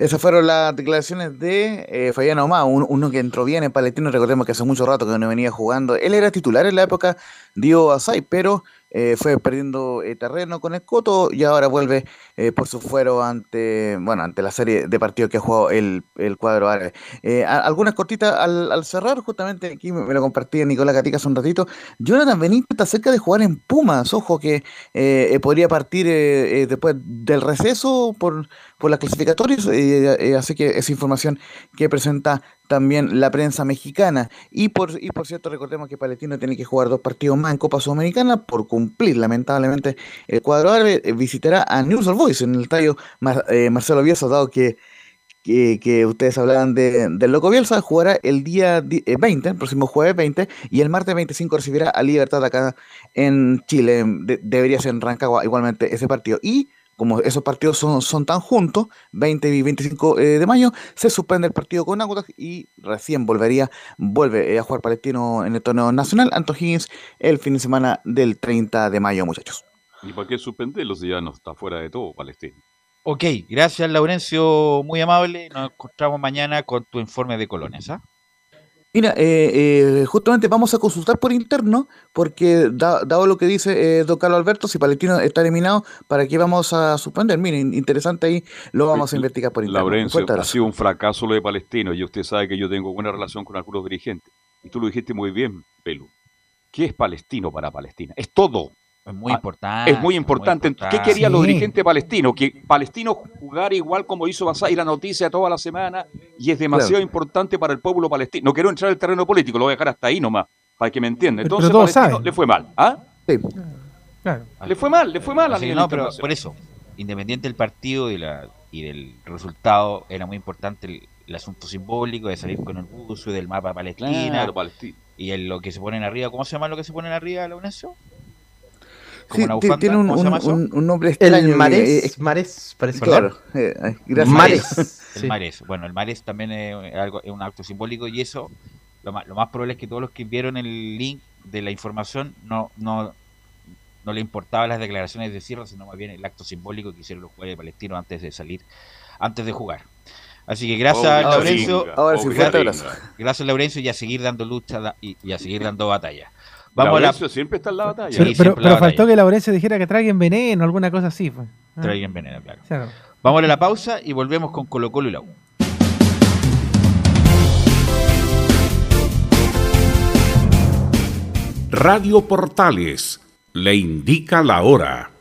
Speaker 6: Esas fueron las declaraciones de eh, Fabián uno que entró bien en Palestino, recordemos que hace mucho rato que no venía jugando. Él era titular en la época dio Asai, pero eh, fue perdiendo eh, terreno con el Coto y ahora vuelve eh, por su fuero ante bueno ante la serie de partidos que ha jugado el, el cuadro árabe. Eh, algunas cortitas al, cerrar, justamente aquí me, lo compartía Nicolás Gatica hace un ratito. Jonathan Benítez está cerca de jugar en Pumas, ojo que podría partir después del receso por, por las clasificatorias, así que esa información que presenta también la prensa mexicana. Y por, y por cierto, recordemos que Palestino tiene que jugar dos partidos más en Copa Sudamericana por cumplir, lamentablemente, el cuadro árabe eh, visitará a News All Boys en el estadio Mar- eh, Marcelo Bielsa, dado que, que, ustedes hablaban de, del Loco Bielsa, jugará el día di- eh, 20, el próximo jueves 20, y el martes 25 recibirá a Libertad acá en Chile. De- debería ser en Rancagua igualmente ese partido. Y como esos partidos son, son tan juntos, 20 y 25 eh, de mayo, se suspende el partido con Audax y recién volvería, vuelve eh, a jugar Palestino en el torneo nacional, Anto Higgins, el fin de semana del 30 de mayo, muchachos.
Speaker 2: ¿Y para qué suspenderlo si ya no está fuera de todo Palestino?
Speaker 22: Ok, gracias Laurencio, muy amable. Nos encontramos mañana con tu informe de colonias. ¿ah?
Speaker 6: Mira, eh, eh, justamente vamos a consultar por interno, porque da- dado lo que dice eh, don Carlos Alberto, si Palestino está eliminado, ¿para qué vamos a suspender? Miren, interesante ahí, lo vamos a investigar por interno.
Speaker 2: Laurencio, ha sido un fracaso lo de Palestino y usted sabe que yo tengo buena relación con algunos dirigentes. Y tú lo dijiste muy bien, Pelu. ¿Qué es Palestino para Palestina? Es todo.
Speaker 22: Es muy
Speaker 2: Ah,
Speaker 22: importante.
Speaker 2: Es muy importante. ¿Qué
Speaker 22: importante.
Speaker 2: querían los
Speaker 22: Sí.
Speaker 2: dirigentes palestinos? Que Palestino jugara igual como hizo Basay la noticia toda la semana y es demasiado
Speaker 6: Claro. importante
Speaker 2: para el pueblo palestino. No quiero entrar en el terreno político, lo voy a dejar hasta ahí nomás, para que me entiendan.
Speaker 7: Pero-
Speaker 2: Entonces,
Speaker 7: pero todos
Speaker 2: Palestino
Speaker 7: saben.
Speaker 2: le fue mal. ¿Ah?
Speaker 7: Claro.
Speaker 2: Le fue mal, le fue mal a
Speaker 22: no, pero por eso, independiente del partido y, la, y del resultado, era muy importante el, el asunto simbólico de salir con el buzo y del mapa Palestina.
Speaker 2: Claro.
Speaker 22: Y el- lo que se ponen arriba, ¿cómo se llama lo que se ponen arriba, Laurencio?
Speaker 6: Sí,
Speaker 22: Como bufanda,
Speaker 6: tiene un,
Speaker 22: ¿cómo se llama
Speaker 6: un-
Speaker 22: eso?
Speaker 6: un- un nombre extraño.
Speaker 8: El
Speaker 6: que-
Speaker 8: Marés,
Speaker 6: eh,
Speaker 8: Marés, parece que
Speaker 6: Claro, eh, eh, gracias.
Speaker 8: Marés.
Speaker 22: El
Speaker 8: Sí.
Speaker 22: Mares. Bueno, el Mares también es, algo, es un acto simbólico y eso, lo más, lo más probable es que todos los que vieron el link de la información no, no, no le importaban las declaraciones de cierre, sino más bien el acto simbólico que hicieron los jugadores palestinos antes de salir, antes de jugar. Así que gracias,
Speaker 6: Oh, ahora
Speaker 22: Laurencio.
Speaker 6: sí, ahora sí, fuerte
Speaker 22: gracias,
Speaker 6: abrazo.
Speaker 22: gracias, Laurencio, y a seguir dando lucha y a seguir dando batalla. Vamos
Speaker 2: Laurencio
Speaker 22: a
Speaker 2: siempre está en la batalla.
Speaker 22: Sí,
Speaker 7: Pero,
Speaker 22: la batalla.
Speaker 7: faltó que Laurencio dijera que traigan veneno, alguna cosa así. pues. Ah.
Speaker 22: Traigan veneno, claro.
Speaker 7: Claro.
Speaker 22: Vamos a la pausa y volvemos con Colo Colo y la U.
Speaker 24: Radio Portales le indica la hora.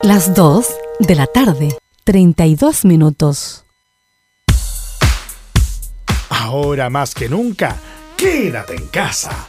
Speaker 17: Las 2 de la tarde, 32 minutos.
Speaker 1: Ahora más que nunca, quédate en casa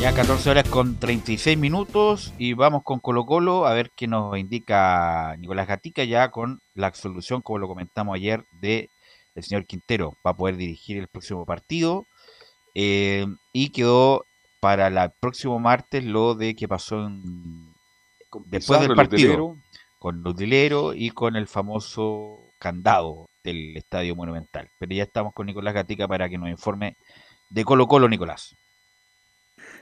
Speaker 22: Ya 14 horas con 36 minutos y vamos con Colo Colo a ver qué nos indica Nicolás Gatica ya con la absolución, como lo comentamos ayer, de el señor Quintero. Va a poder dirigir el próximo partido eh, y quedó para el próximo martes lo de que pasó en- después del
Speaker 2: el
Speaker 22: partido
Speaker 2: utilero.
Speaker 22: con los utilero y con el famoso candado del Estadio Monumental. Pero ya estamos con Nicolás Gatica para que nos informe de Colo Colo, Nicolás.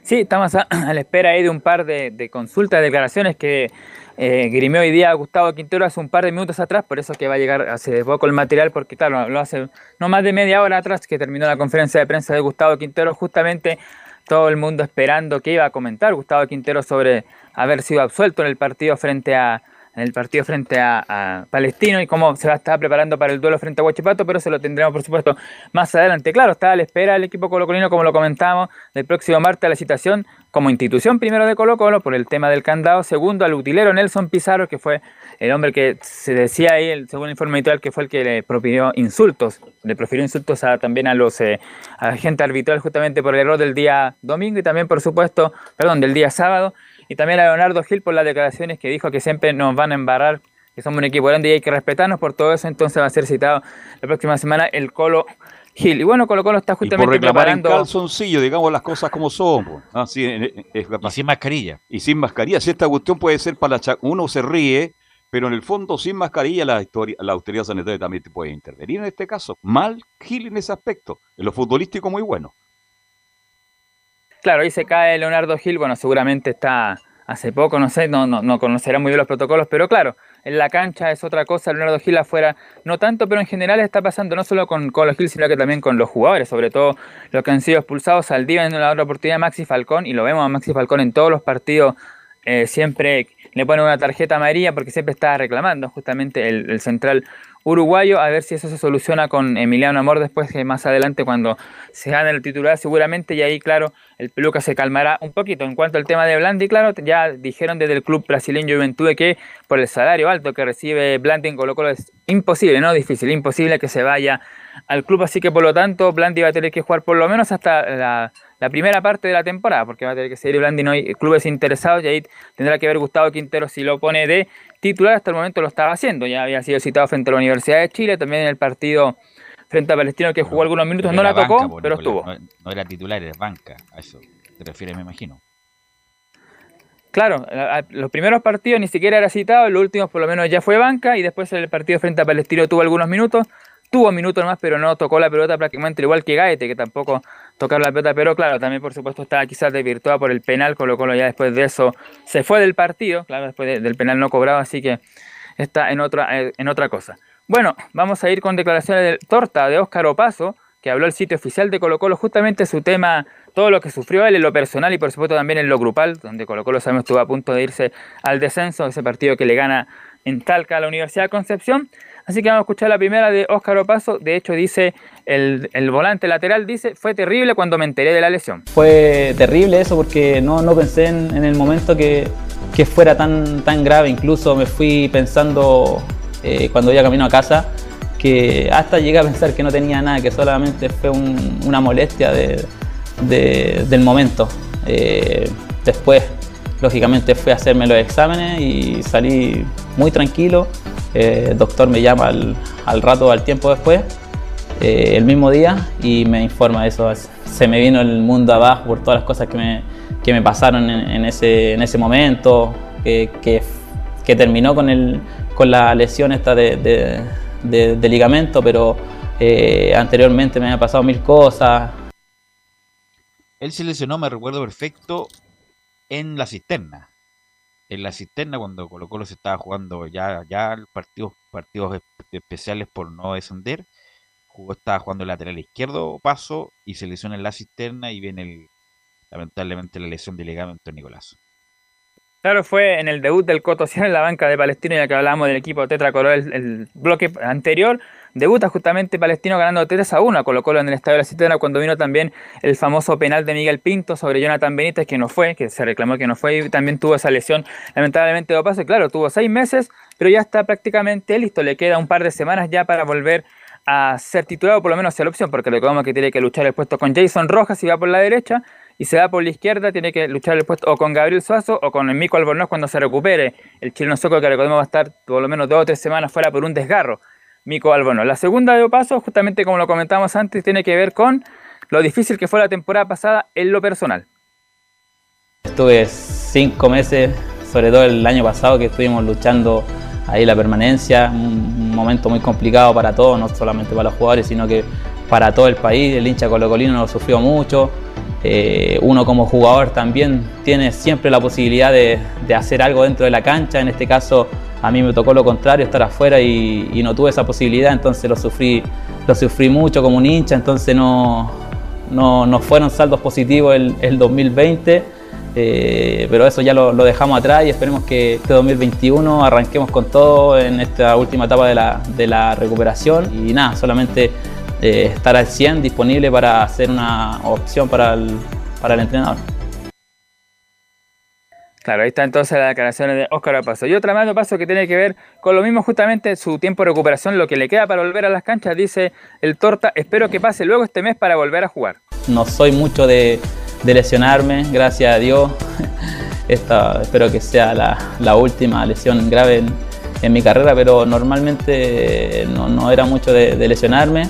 Speaker 3: Sí, estamos a, la espera ahí de un par de, de consultas, declaraciones que eh, grimió hoy día Gustavo Quintero hace un par de minutos atrás, por eso que va a llegar hace poco el material, porque claro, lo hace no más de media hora atrás que terminó la conferencia de prensa de Gustavo Quintero, justamente todo el mundo esperando que iba a comentar Gustavo Quintero sobre haber sido absuelto en el partido frente a en el partido frente a, Palestino y cómo se va a estar preparando para el duelo frente a Huachipato, pero se lo tendremos por supuesto más adelante. Claro, está a la espera el equipo colocolino, como lo comentábamos, del próximo martes la citación como institución primero de Colo Colo por el tema del candado, segundo al utilero Nelson Pizarro, que fue el hombre que se decía ahí, el, según el informe habitual, que fue el que le propinó insultos, le profirió insultos a, también a los eh, a la gente arbitral justamente por el error del día domingo y también por supuesto, perdón, del día sábado, y también a Leonardo Gil por las declaraciones que dijo que siempre nos van a embarrar, que somos un equipo grande y hay que respetarnos por todo eso, entonces va a ser citado la próxima semana el Colo Gil. Y bueno, Colo Colo está
Speaker 2: Y por
Speaker 3: justamente
Speaker 2: reclamar en
Speaker 3: preparando...
Speaker 2: calzoncillo, digamos las cosas como son. po. Ah, sí, en- en- es
Speaker 22: Y sin mascarilla.
Speaker 2: Y sin mascarilla. Si esta cuestión puede ser para la cha- uno se ríe, pero en el fondo sin mascarilla la, historia, la autoridad sanitaria también te puede intervenir en este caso. Mal Gil en ese aspecto. En lo futbolístico muy bueno.
Speaker 3: Claro, ahí se cae Leonardo Gil, bueno, seguramente está hace poco, no sé, no, no, no conocerá muy bien los protocolos, pero claro, en la cancha es otra cosa, Leonardo Gil afuera no tanto, pero en general está pasando no solo con, con los Gil, sino que también con los jugadores, sobre todo los que han sido expulsados. al día en la otra oportunidad Maxi Falcón, y lo vemos a Maxi Falcón en todos los partidos, eh, siempre le pone una tarjeta amarilla porque siempre está reclamando justamente el, central uruguayo, a ver si eso se soluciona con Emiliano Amor después, que más adelante cuando se gane el titular seguramente, y ahí claro, el peluca se calmará un poquito. En cuanto al tema de Blandi, claro, ya dijeron desde el club brasileño Juventude que por el salario alto que recibe Blandi en Colo Colo es imposible, no difícil, imposible que se vaya al club, así que por lo tanto Blandi va a tener que jugar por lo menos hasta la la primera parte de la temporada, porque va a tener que seguir Blandi, no hay clubes interesados y ahí tendrá que haber Gustavo Quintero si lo pone de titular, hasta el momento lo estaba haciendo, ya había sido citado frente a la Universidad de Chile, también en el partido frente a Palestino que jugó algunos minutos, no la tocó, pero estuvo.
Speaker 22: No, era titular, era banca, a eso te refieres, me imagino.
Speaker 3: Claro, los primeros partidos ni siquiera era citado, los últimos por lo menos ya fue banca y después el partido frente a Palestino tuvo algunos minutos, tuvo minutos más, pero no tocó la pelota prácticamente igual que Gaete, que tampoco tocó la pelota, pero claro, también por supuesto estaba quizás desvirtuada por el penal, con lo cual ya después de eso se fue del partido, claro, después del penal no cobraba, así que está en otra, eh, en otra cosa. Bueno, vamos a ir con declaraciones de Torta de Óscar Opaso, que habló el sitio oficial de Colo Colo, justamente su tema, todo lo que sufrió él en lo personal y por supuesto también en lo grupal, donde Colo Colo sabemos estuvo a punto de irse al descenso, ese partido que le gana en Talca a la Universidad de Concepción. Así que vamos a escuchar la primera de Óscar Opaso. De hecho, dice el, volante lateral, dice, fue terrible cuando me enteré de la lesión.
Speaker 25: Fue terrible eso porque no, no pensé en, el momento que, fuera tan, tan grave. Incluso me fui pensando eh, cuando iba camino a casa que hasta llegué a pensar que no tenía nada, que solamente fue una molestia del momento. Eh, después, lógicamente, fui a hacerme los exámenes y salí muy tranquilo el doctor me llama al, rato, al tiempo después, eh, el mismo día, y me informa de eso. Se me vino el mundo abajo por todas las cosas que me, que me pasaron en, ese, en ese momento, que, que, terminó con, el, con la lesión esta de, de, ligamento, pero eh, anteriormente me había pasado mil cosas.
Speaker 22: Él se lesionó, me recuerdo perfecto, en la cisterna en la cisterna cuando Colo Colo se estaba jugando ya, ya partidos, partidos especiales por no descender. Jugó, estaba jugando el lateral izquierdo, paso, y se lesiona en la cisterna y viene el, lamentablemente la lesión de ligamento Nicolás.
Speaker 3: Claro, fue en el debut del Coto en la banca de Palestino, ya que hablábamos del equipo Tetra el, el bloque anterior. Debuta justamente Palestino ganando 3 a 1 a en el Estadio de la Cisterna cuando vino también el famoso penal de Miguel Pinto sobre Jonathan Benítez que no fue, que se reclamó que no fue y también tuvo esa lesión lamentablemente de pase. Claro, tuvo seis meses, pero ya está prácticamente listo. Le queda un par de semanas ya para volver a ser titulado, por lo menos hacia la opción, porque recordamos que tiene que luchar el puesto con Jason Rojas y va por la derecha, y se va por la izquierda, tiene que luchar el puesto o con Gabriel Suazo o con el Mico Albornoz cuando se recupere. El chileno soco que recordemos va a estar por lo menos dos o tres semanas fuera por un desgarro. Mico Albono. La segunda de paso, justamente como lo comentamos antes, tiene que ver con lo difícil que fue la temporada pasada en lo personal.
Speaker 25: Estuve cinco meses, sobre todo el año pasado, que estuvimos luchando ahí la permanencia, un momento muy complicado para todos, no solamente para los jugadores, sino que para todo el país. El hincha colocolino lo sufrió mucho. Eh, uno como jugador también tiene siempre la posibilidad de, de hacer algo dentro de la cancha, en este caso a mí me tocó lo contrario, estar afuera y, no tuve esa posibilidad, entonces lo sufrí, lo sufrí mucho como un hincha, entonces no, no, fueron saldos positivos el, 2020, eh, pero eso ya lo, dejamos atrás y esperemos que este 2021 arranquemos con todo en esta última etapa de la, recuperación y nada, solamente eh, estar al 100 disponible para hacer una opción para para el entrenador.
Speaker 3: Claro, ahí está entonces la declaraciones de Óscar Paso. Y otra más de Paso que tiene que ver con lo mismo, justamente su tiempo de recuperación, lo que le queda para volver a las canchas, dice el Torta, espero que pase luego este mes para volver a jugar.
Speaker 25: No soy mucho de, lesionarme, gracias a Dios. Esta espero que sea la, última lesión grave en, mi carrera, pero normalmente no, era mucho de, lesionarme.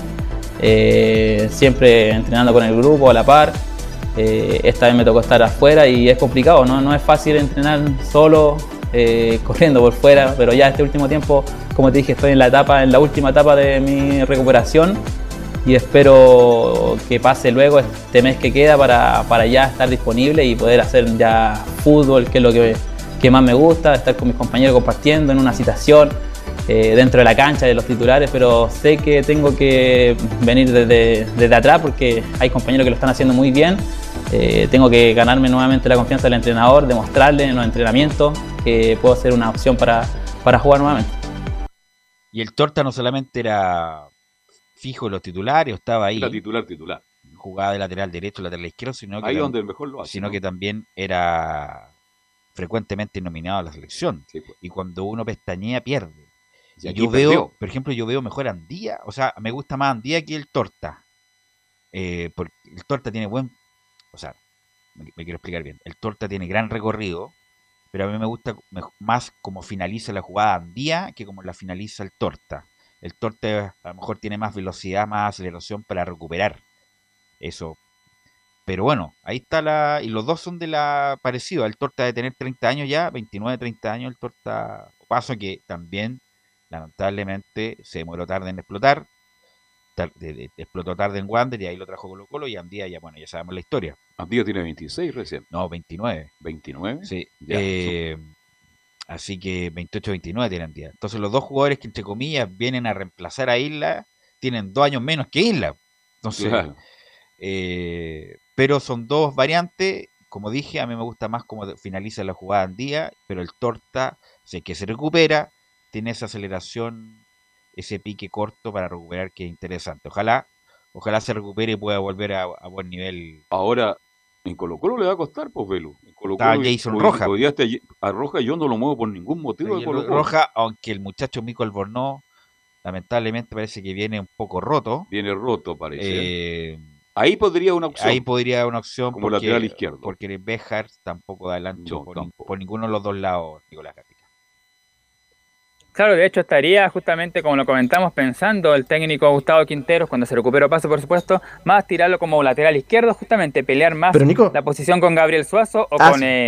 Speaker 25: Eh, siempre entrenando con el grupo a la par. Eh, esta vez me tocó estar afuera y es complicado, no, no es fácil entrenar solo, eh, corriendo por fuera, pero ya este último tiempo, como te dije, estoy en la etapa, en la última etapa de mi recuperación y espero que pase luego este mes que queda para, ya estar disponible y poder hacer ya fútbol, que es lo que que más me gusta, estar con mis compañeros compartiendo en una citación, eh, dentro de la cancha, de los titulares, pero sé que tengo que venir desde, desde atrás porque hay compañeros que lo están haciendo muy bien. Eh, tengo que ganarme nuevamente la confianza del entrenador, demostrarle en los entrenamientos que puedo ser una opción para, para jugar nuevamente.
Speaker 10: Y el Torta no solamente era fijo en los titulares, estaba ahí.
Speaker 2: Era titular, titular.
Speaker 10: Jugaba de lateral derecho, lateral izquierdo, sino que,
Speaker 2: Ahí
Speaker 10: tam-
Speaker 2: donde mejor lo hace,
Speaker 10: sino
Speaker 2: ¿no?
Speaker 10: que también era frecuentemente nominado a la selección. Y cuando uno pestañea, pierde.
Speaker 2: Y
Speaker 10: yo veo, por ejemplo, yo veo mejor Andía, o sea, me gusta más Andía que el Torta. Eh, porque el Torta tiene buen, o sea, me, quiero explicar bien. El Torta tiene gran recorrido, pero a mí me gusta más como finaliza la jugada Andía que como la finaliza el Torta. El Torta a lo mejor tiene más velocidad, más aceleración para recuperar. Eso. Pero bueno, ahí está la. Y los dos son de la parecido. El Torta de tener 30 años ya, 29, 30 años. El Torta. Paso que también, lamentablemente, se demoró tarde en explotar. De- de- explotó tarde en Wander y ahí lo trajo Colo Colo. Y Andía ya, bueno, ya sabemos la historia.
Speaker 2: Andía tiene 26 recién.
Speaker 10: No, 29.
Speaker 2: ¿29?
Speaker 10: Sí.
Speaker 2: Ya,
Speaker 10: eh, así que 28-29 tiene Andía. Entonces los dos jugadores que entre comillas vienen a reemplazar a Isla tienen dos años menos que Isla. Entonces,
Speaker 2: Claro.
Speaker 10: eh, pero son dos variantes. Como dije, a mí me gusta más cómo finaliza la jugada Andía, pero el Torta, sé que se recupera, tiene esa aceleración, ese pique corto para recuperar que es interesante. Ojalá, ojalá se recupere y pueda volver a, a buen nivel.
Speaker 2: Ahora, en Colo Colo le va a costar, pues, Velo. En Colo
Speaker 10: Está
Speaker 2: Colo,
Speaker 10: Jason
Speaker 2: hoy-
Speaker 10: Roja.
Speaker 2: hoy a Roja yo no lo muevo por ningún motivo de Colo Colo.
Speaker 10: Roja, aunque el muchacho Mico Albornoz, lamentablemente parece que viene un poco roto.
Speaker 2: Viene roto, parece.
Speaker 10: Eh,
Speaker 2: Ahí podría una opción.
Speaker 10: Ahí podría una opción
Speaker 2: Como
Speaker 10: porque,
Speaker 2: lateral izquierdo.
Speaker 10: Porque Bejar tampoco da el ancho
Speaker 2: No,
Speaker 10: por, nin-
Speaker 2: tampoco.
Speaker 10: por ninguno de los dos lados, Nicolás.
Speaker 3: Claro, de hecho estaría justamente, como lo comentamos, pensando el técnico Gustavo Quinteros, cuando se recuperó paso, por supuesto, más tirarlo como lateral izquierdo, justamente pelear más
Speaker 8: Pero, Nico-
Speaker 3: la posición con Gabriel Suazo o
Speaker 8: Ah,
Speaker 3: con eh,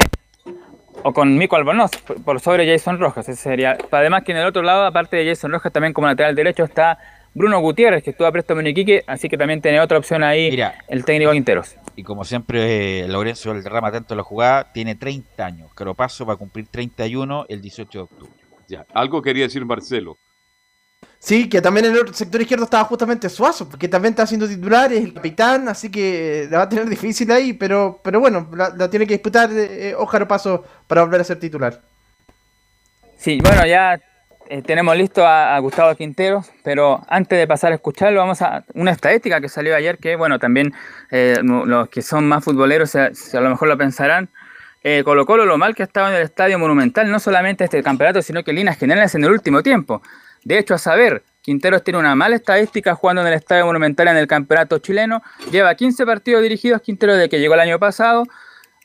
Speaker 3: o con Mico Albornoz, por- sobre Jason Rojas. Ese sería. Además que en el otro lado, aparte de Jason Rojas, también como lateral derecho está Bruno Gutiérrez, que estuvo a préstamo en Iquique, así que también tiene otra opción ahí el técnico Quinteros.
Speaker 10: Y como siempre, eh, Laurencio Valderrama, atento a la jugada, tiene 30 años. Caropaso va a cumplir 31 el 18 de octubre.
Speaker 2: Ya, algo quería decir Marcelo.
Speaker 8: Sí, que también en el otro sector izquierdo estaba justamente Suazo, porque también está haciendo titular, es el capitán, así que la va a tener difícil ahí, pero, pero bueno, la, la tiene que disputar eh, Ójaro Paso para volver a ser titular.
Speaker 3: Sí, bueno, ya eh, tenemos listo a, a Gustavo Quinteros, pero antes de pasar a escucharlo, vamos a una estadística que salió ayer, que bueno, también eh, los que son más futboleros se- se a lo mejor lo pensarán. Eh, lo mal que ha estado en el Estadio Monumental, no solamente este campeonato, sino que en líneas generales en el último tiempo. De hecho, a saber, Quinteros tiene una mala estadística jugando en el Estadio Monumental en el campeonato chileno, lleva 15 partidos dirigidos, Quinteros de que llegó el año pasado,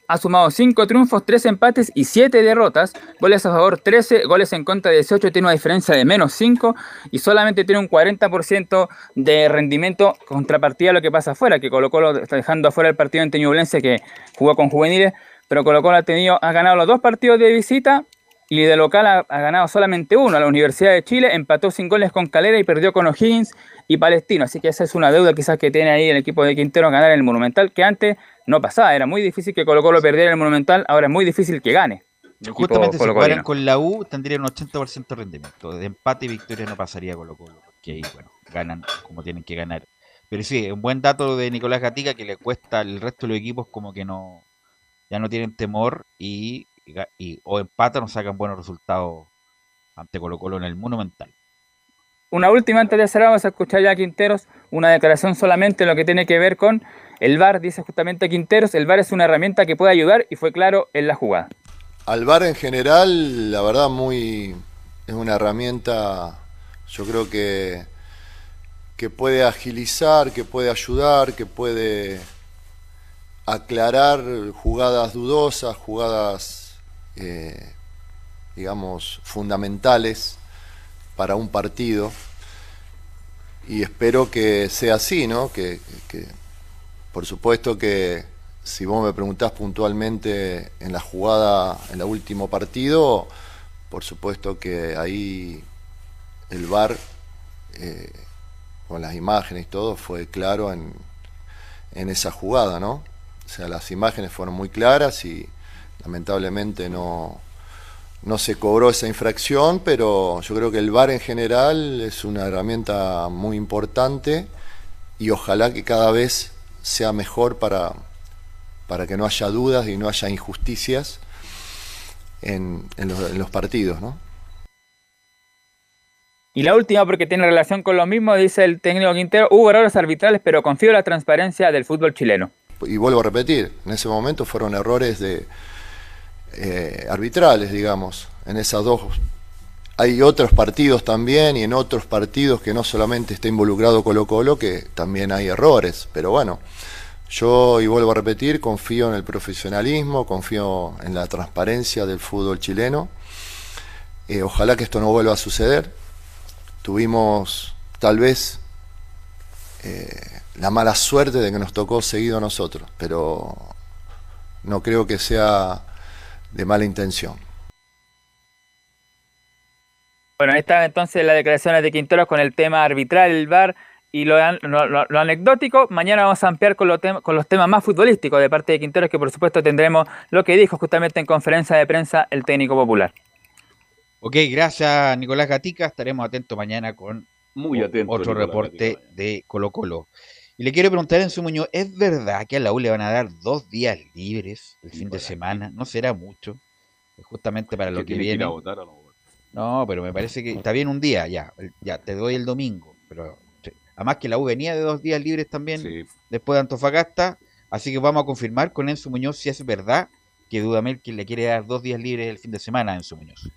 Speaker 3: ha sumado 5 triunfos, 3 empates y 7 derrotas. Goles a favor 13, goles en contra 18, tiene una diferencia de menos 5 y solamente tiene un 40% de rendimiento contrapartida a lo que pasa afuera, que Colo está dejando afuera el partido en Ñublense que jugó con juveniles, pero Colo Colo ha, tenido, ha ganado los dos partidos de visita y de local ha, ha ganado solamente uno. La Universidad de Chile empató sin goles con Calera y perdió con O'Higgins y Palestino. Así que esa es una deuda quizás que tiene ahí el equipo de Quintero ganar en el Monumental, que antes no pasaba. Era muy difícil que Colo Colo perdiera en el Monumental, ahora es muy difícil que gane.
Speaker 10: Justamente si jugaran con la U, tendrían un 80% de rendimiento. De empate y victoria no pasaría Colo Colo, porque ahí, bueno, ganan como tienen que ganar. Pero sí, un buen dato de Nicolás Gatica que le cuesta al resto de los equipos como que no ya no tienen temor y, y y o empatan o sacan buenos resultados ante Colo Colo en el Monumental.
Speaker 3: Una última antes de cerrar, vamos a escuchar ya a Quinteros una declaración solamente en lo que tiene que ver con el VAR. Dice justamente Quinteros, el VAR es una herramienta que puede ayudar y fue claro en la jugada.
Speaker 26: Al VAR en general, la verdad, muy es una herramienta, yo creo que, que puede agilizar, que puede ayudar, que puede aclarar jugadas dudosas, jugadas, eh, digamos, fundamentales para un partido. Y espero que sea así, ¿no? Que, que- por supuesto que si vos me preguntás puntualmente en la jugada, en el último partido, por supuesto que ahí el VAR, eh, con las imágenes y todo, fue claro en, en esa jugada, ¿no? O sea, las imágenes fueron muy claras y lamentablemente no, no se cobró esa infracción, pero yo creo que el VAR en general es una herramienta muy importante y ojalá que cada vez sea mejor para, para que no haya dudas y no haya injusticias en, los, en los partidos, ¿no?
Speaker 3: Y la última, porque tiene relación con lo mismo, dice el técnico Quintero, hubo errores arbitrales, pero confío en la transparencia del fútbol chileno.
Speaker 26: Y vuelvo a repetir, en ese momento fueron errores de eh, arbitrales, digamos, en esas dos. Hay otros partidos también y en otros partidos que no solamente está involucrado Colo Colo, que también hay errores, pero bueno, yo, y vuelvo a repetir, confío en el profesionalismo, confío en la transparencia del fútbol chileno. Eh, ojalá que esto no vuelva a suceder tuvimos tal vez eh, la mala suerte de que nos tocó seguido a nosotros, pero no creo que sea de mala intención.
Speaker 3: Bueno, ahí están entonces las declaraciones de Quinteros con el tema arbitral, el VAR y lo, anecdótico. Mañana vamos a ampliar con, con los temas más futbolísticos de parte de Quinteros, que por supuesto tendremos lo que dijo justamente en conferencia de prensa el técnico popular.
Speaker 22: Ok, gracias Nicolás Gatica. Estaremos atentos mañana con Muy otro reporte de Colo Colo. Y le quiero preguntar en su Muñoz, ¿es verdad que a la U le van a dar dos días libres el fin de semana? ¿No será mucho? Justamente para lo que, viene. no, pero me parece que está bien un día, ya, ya, te doy el domingo. Pero además que la U venía de dos días libres también después de Antofagasta, así que vamos a confirmar con Enzo Muñoz si es verdad que Dudamel que le quiere dar dos días libres el fin de semana a Enzo Muñoz.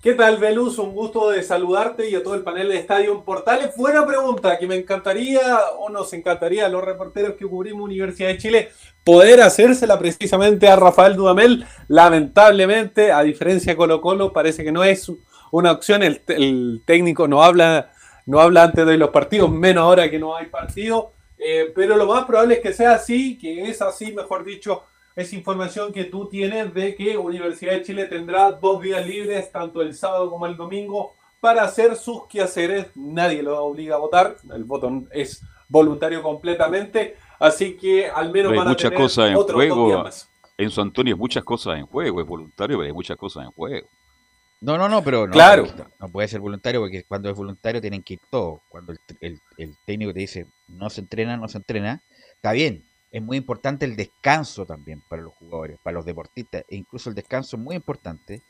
Speaker 5: ¿Qué tal, Velus? Un gusto de saludarte y a todo el panel de Estadio Portales. Buena pregunta, que me encantaría, o nos encantaría a los reporteros que cubrimos Universidad de Chile, poder hacérsela precisamente a Rafael Dudamel. Lamentablemente, a diferencia de Colo Colo, parece que no es una opción. El, técnico no habla, no habla antes de los partidos, menos ahora que no hay partido. Eh, pero lo más probable es que sea así, que es así, mejor dicho, es información que tú tienes de que Universidad de Chile tendrá dos días libres, tanto el sábado como el domingo, para hacer sus quehaceres. Nadie lo obliga a votar, el voto es voluntario completamente, así que al menos
Speaker 2: hay muchas cosas en juego. En su Antonio hay muchas cosas en juego, es voluntario, pero hay muchas cosas en juego.
Speaker 22: No, no, no, pero no,
Speaker 5: claro.
Speaker 22: no puede ser voluntario porque cuando es voluntario tienen que ir todos. Cuando el, el técnico te dice no se entrena, no se entrena, está bien, es muy importante el descanso también para los jugadores, para los deportistas, e incluso el descanso es muy importante,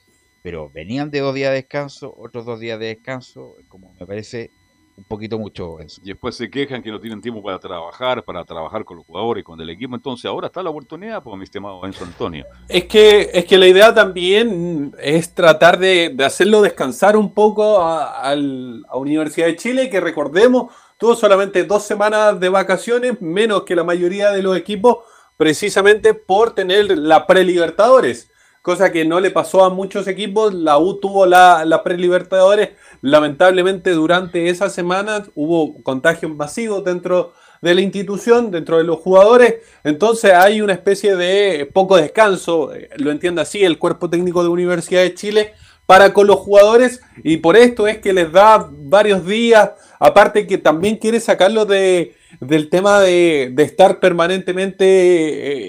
Speaker 22: pero venían de dos días de descanso, otros dos días de descanso, como me parece un poquito mucho eso.
Speaker 2: Y después se quejan que no tienen tiempo para trabajar, para trabajar con los jugadores, con el equipo, entonces ahora está la oportunidad, pues mi estimado Enzo Antonio.
Speaker 5: Es que, es que la idea también es tratar de, hacerlo descansar un poco a, a la Universidad de Chile, que recordemos, tuvo solamente dos semanas de vacaciones, menos que la mayoría de los equipos, precisamente por tener la pre-Libertadores, cosa que no le pasó a muchos equipos. La U tuvo la, la pre-Libertadores, lamentablemente durante esa semana hubo contagios masivos dentro de la institución, dentro de los jugadores, entonces hay una especie de poco descanso, eh, lo entiende así el cuerpo técnico de Universidad de Chile, para con los jugadores. Y por esto es que les da varios días, aparte que también quiere sacarlo de, del tema de, estar permanentemente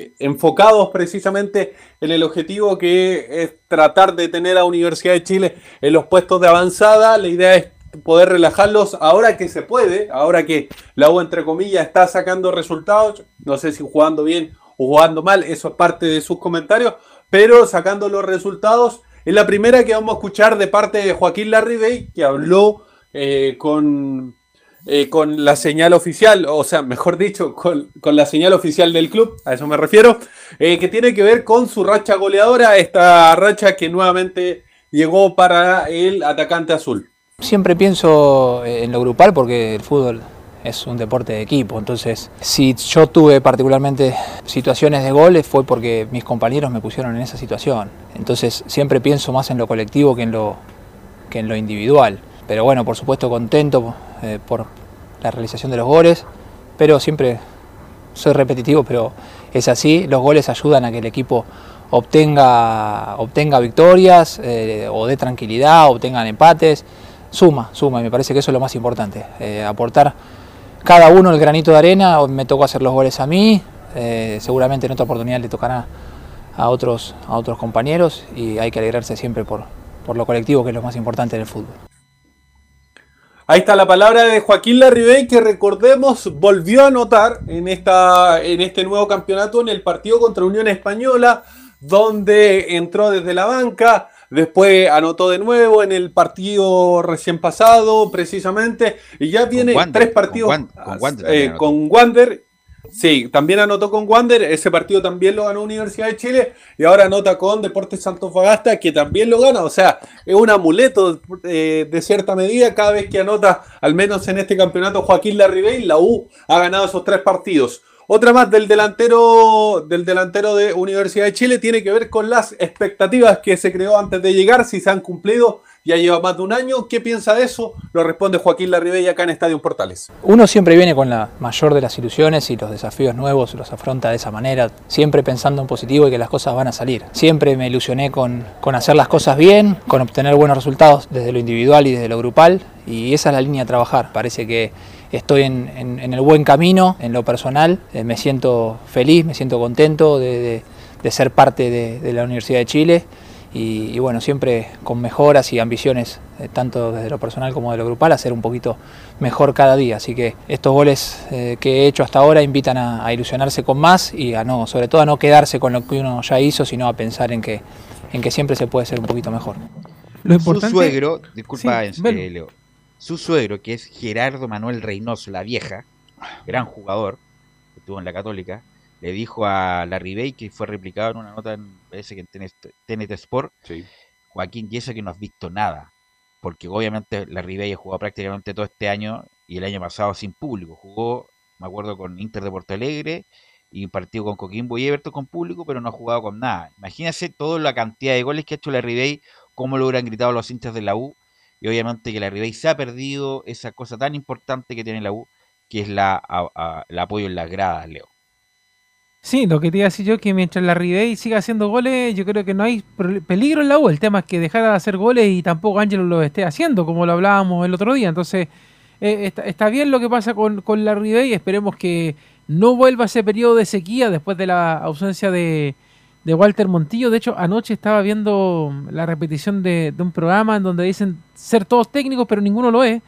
Speaker 5: eh, enfocados precisamente en el objetivo que es tratar de tener a Universidad de Chile en los puestos de avanzada. La idea es poder relajarlos ahora que se puede, ahora que la U entre comillas está sacando resultados, no sé si jugando bien o jugando mal, eso es parte de sus comentarios, pero sacando los resultados es la primera que vamos a escuchar de parte de Joaquín Larribey, que habló eh, con, eh, con la señal oficial, o sea, mejor dicho, con, la señal oficial del club, a eso me refiero, eh, que tiene que ver con su racha goleadora, esta racha que nuevamente llegó para el atacante azul.
Speaker 27: Siempre pienso en lo grupal porque el fútbol es un deporte de equipo. Entonces, si yo tuve particularmente situaciones de goles fue porque mis compañeros me pusieron en esa situación. Entonces, siempre pienso más en lo colectivo que en lo, que en lo individual. Pero bueno, por supuesto contento eh, por la realización de los goles, pero siempre soy repetitivo, pero es así. Los goles ayudan a que el equipo obtenga, obtenga victorias eh, o dé tranquilidad, obtengan empates. Suma, suma, y me parece que eso es lo más importante, eh, aportar cada uno el granito de arena, me tocó hacer los goles a mí, eh, seguramente en otra oportunidad le tocará a otros, a otros compañeros y hay que alegrarse siempre por, por lo colectivo, que es lo más importante en el fútbol.
Speaker 5: Ahí está la palabra de Joaquín Larribey, que recordemos volvió a anotar en, esta, en este nuevo campeonato en el partido contra Unión Española, donde entró desde la banca, después anotó de nuevo en el partido recién pasado, precisamente, y ya viene tres partidos con Wander, Sí, también anotó con Wander, ese partido también lo ganó Universidad de Chile y ahora anota con Deportes Santos Fagasta que también lo gana, o sea, es un amuleto eh, de cierta medida cada vez que anota, al menos en este campeonato, Joaquín Larribey, la U ha ganado esos tres partidos. Otra más del delantero, del delantero de Universidad de Chile tiene que ver con las expectativas que se creó antes de llegar, si se han cumplido ya lleva más de un año. ¿Qué piensa de eso? Lo responde Joaquín Larribey acá en Estadio Portales.
Speaker 27: Uno siempre viene con la mayor de las ilusiones y los desafíos nuevos los afronta de esa manera, siempre pensando en positivo y que las cosas van a salir. Siempre me ilusioné con, con hacer las cosas bien, con obtener buenos resultados desde lo individual y desde lo grupal y esa es la línea a trabajar. Parece que estoy en, el buen camino, en lo personal, eh, me siento feliz, me siento contento de, ser parte de la Universidad de Chile y, bueno, siempre con mejoras y ambiciones, eh, tanto desde lo personal como de lo grupal, a ser un poquito mejor cada día. Así que estos goles eh, que he hecho hasta ahora invitan a, ilusionarse con más y a no, sobre todo a no quedarse con lo que uno ya hizo, sino a pensar en que, en que siempre se puede ser un poquito mejor.
Speaker 22: Su suegro, disculpa, Leo, su suegro, que es Gerardo Manuel Reynoso, la vieja, gran jugador, que estuvo en la Católica, le dijo a Larry Bay, que fue replicado en una nota en, parece que en TNT, Sport, Joaquín, y eso que no has visto nada, porque obviamente Larry Bay ha jugado prácticamente todo este año y el año pasado sin público, jugó, me acuerdo, con Inter de Porto Alegre y un partido con Coquimbo y Everton con público, pero no ha jugado con nada. Imagínense toda la cantidad de goles que ha hecho Larry Bay, cómo lo hubieran gritado los hinchas de la U, y obviamente que Larry Bay se ha perdido esa cosa tan importante que tiene la U, que es la, el apoyo en las gradas, Leo.
Speaker 7: Sí, lo que te iba a decir yo que mientras la Ribey siga haciendo goles, yo creo que no hay peligro en la U. El tema es que dejara de hacer goles y tampoco Ángelo lo esté haciendo, como lo hablábamos el otro día. Entonces, eh, está, bien lo que pasa con, con la Ribey. Esperemos que no vuelva ese periodo de sequía después de la ausencia de, Walter Montillo. De hecho, anoche estaba viendo la repetición de, un programa en donde dicen ser todos técnicos, pero ninguno lo es.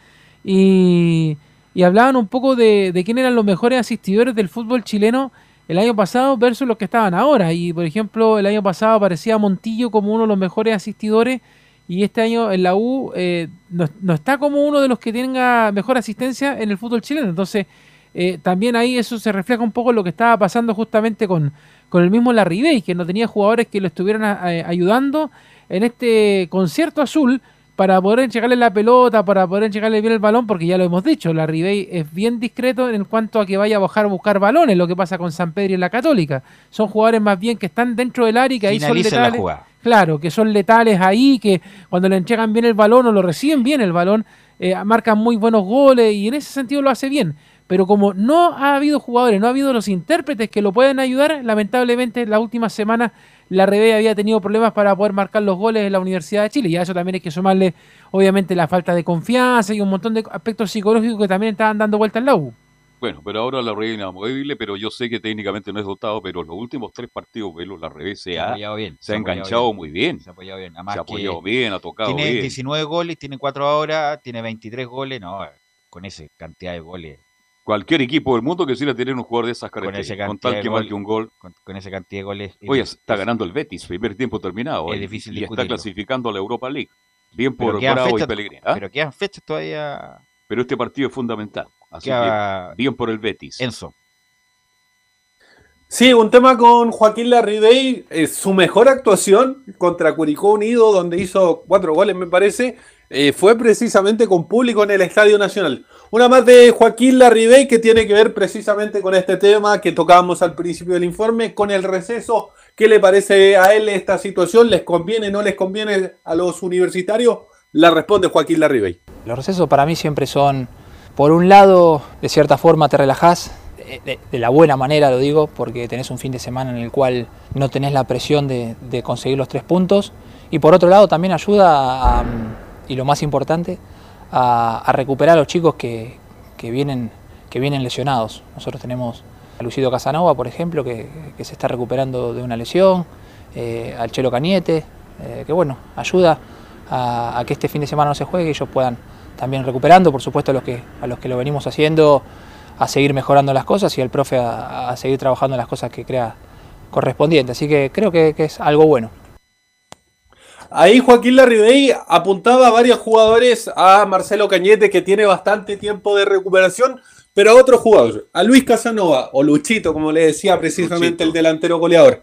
Speaker 7: Y, hablaban un poco de, de quién eran los mejores asistidores del fútbol chileno el año pasado versus los que estaban ahora. Y por ejemplo, el año pasado aparecía Montillo como uno de los mejores asistidores y este año en la U eh, no, está como uno de los que tenga mejor asistencia en el fútbol chileno. Entonces, eh, también ahí eso se refleja un poco en lo que estaba pasando justamente con, con el mismo Larribey, que no tenía jugadores que lo estuvieran eh, ayudando en este concierto azul para poder llegarle la pelota, para poder llegarle bien el balón, porque ya lo hemos dicho, la Ribey es bien discreto en cuanto a que vaya a bajar a buscar balones, lo que pasa con San Pedro y la Católica. Son jugadores más bien que están dentro del área y que ahí son letales. Claro, que son letales ahí, que cuando le entregan bien el balón o lo reciben bien el balón, eh, marcan muy buenos goles y en ese sentido lo hace bien. Pero como no ha habido jugadores, no ha habido los intérpretes que lo pueden ayudar, lamentablemente la última semana la Rebe había tenido problemas para poder marcar los goles en la Universidad de Chile. Y a eso también hay que sumarle, obviamente, la falta de confianza y un montón de aspectos psicológicos que también estaban dando vuelta en la U.
Speaker 2: Bueno, pero ahora la Rebe inamovible, pero yo sé que técnicamente no es dotado, pero los últimos tres partidos, Velo, la Rebe se, ha, se, ha enganchado muy bien.
Speaker 22: Se ha apoyado bien.
Speaker 2: se ha apoyado bien, ha tocado
Speaker 22: tiene
Speaker 2: bien.
Speaker 22: Tiene 19 goles, tiene 4 ahora, tiene 23 goles, no, con esa cantidad de goles
Speaker 2: Cualquier equipo del mundo quisiera tener un jugador de esas características, con, tal que marque un gol.
Speaker 22: Con, esa cantidad de goles.
Speaker 2: Oye, está ganando el Betis, primer tiempo terminado.
Speaker 22: Es difícil
Speaker 2: Y está clasificando a la Europa League. Bien por
Speaker 22: Bravo
Speaker 2: y Pellegrini.
Speaker 22: ¿ah? Pero quedan fechas todavía.
Speaker 2: Pero este partido es fundamental. Así que bien por el Betis.
Speaker 22: Enzo.
Speaker 5: Sí, un tema con Joaquín Larribey, eh, su mejor actuación contra Curicó Unido, donde hizo cuatro goles, me parece, eh, fue precisamente con público en el Estadio Nacional. Una más de Joaquín Larribey que tiene que ver precisamente con este tema que tocábamos al principio del informe, con el receso. ¿Qué le parece a él esta situación? ¿Les conviene, no les conviene a los universitarios? La responde Joaquín Larribey.
Speaker 27: Los recesos para mí siempre son, por un lado, de cierta forma te relajás, de, la buena manera lo digo, porque tenés un fin de semana en el cual no tenés la presión de, conseguir los tres puntos. Y por otro lado también ayuda, a, y lo más importante, a, recuperar a los chicos que, vienen, que vienen lesionados. Nosotros tenemos a Lucido Casanova, por ejemplo, que, se está recuperando de una lesión. eh, al Chelo Cañete, eh, que bueno, ayuda a, que este fin de semana no se juegue y ellos puedan también recuperando, por supuesto a los que, a los que lo venimos haciendo, a seguir mejorando las cosas y el profe a, seguir trabajando las cosas que crea correspondiente. Así que creo que, que es algo bueno.
Speaker 5: Ahí Joaquín Larribey apuntaba a varios jugadores, a Marcelo Cañete que tiene bastante tiempo de recuperación, pero a otros jugadores, a Luis Casanova o Luchito, como le decía precisamente Luchito. el delantero goleador.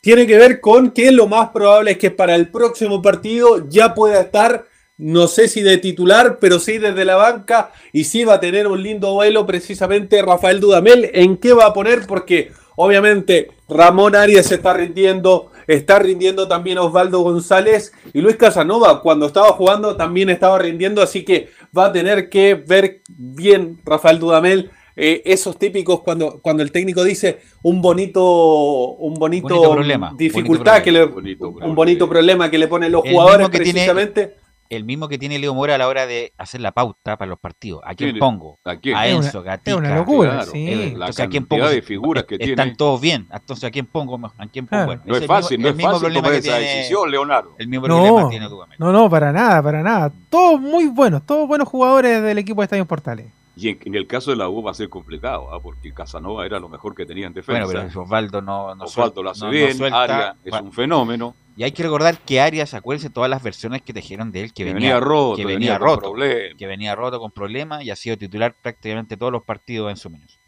Speaker 5: Tiene que ver con que lo más probable es que para el próximo partido ya pueda estar, no sé si de titular, pero sí desde la banca y sí va a tener un lindo duelo precisamente Rafael Dudamel. ¿En qué va a poner? Porque obviamente Ramón Arias se está rindiendo, está rindiendo también Osvaldo González y Luis Casanova cuando estaba jugando también estaba rindiendo, así que va a tener que ver bien Rafael Dudamel eh, esos típicos cuando, cuando el técnico dice un bonito un bonito,
Speaker 10: bonito problema,
Speaker 5: dificultad
Speaker 10: bonito
Speaker 5: que le, bonito un bonito problema que le ponen los jugadores precisamente
Speaker 10: tiene, el mismo que tiene Leo Mora a la hora de hacer la pauta para los partidos. ¿A quién pongo?
Speaker 2: ¿A quién?
Speaker 10: A Enzo, Gatica.
Speaker 7: es una locura,
Speaker 2: Claro,
Speaker 7: sí.
Speaker 2: la
Speaker 10: Entonces, ¿a quién
Speaker 2: cantidad
Speaker 10: pongo?
Speaker 2: de figuras que
Speaker 10: Están
Speaker 2: tiene.
Speaker 10: todos bien. Entonces, ¿a quién pongo? ¿A quién pongo?
Speaker 7: Claro.
Speaker 10: Bueno,
Speaker 2: No es fácil,
Speaker 10: mismo-
Speaker 2: no
Speaker 10: el
Speaker 2: es fácil
Speaker 10: problema
Speaker 2: tomar
Speaker 10: que
Speaker 2: esa
Speaker 10: tiene-
Speaker 2: decisión, Leonardo.
Speaker 10: El mismo problema
Speaker 7: No,
Speaker 10: tiene Dudamel.
Speaker 7: no, no, para nada, para nada. Todos muy buenos, todos buenos jugadores del equipo de Estadio Portales.
Speaker 2: Y en, en el caso de la U va a ser complicado, ¿ah? porque Casanova era lo mejor que tenía en defensa.
Speaker 10: Bueno, pero Osvaldo no, no
Speaker 2: Osvaldo lo hace
Speaker 10: no- no
Speaker 2: bien,
Speaker 10: suelta.
Speaker 2: Arias es
Speaker 10: Bueno,
Speaker 2: un fenómeno.
Speaker 10: Y hay que recordar que Arias, acuérdense todas las versiones que tejieron de él, que, venía,
Speaker 2: venía roto,
Speaker 10: que
Speaker 2: venía
Speaker 10: venía
Speaker 2: con
Speaker 10: roto,
Speaker 2: problemas.
Speaker 10: que venía roto con problemas y ha sido titular prácticamente todos los partidos en su menos.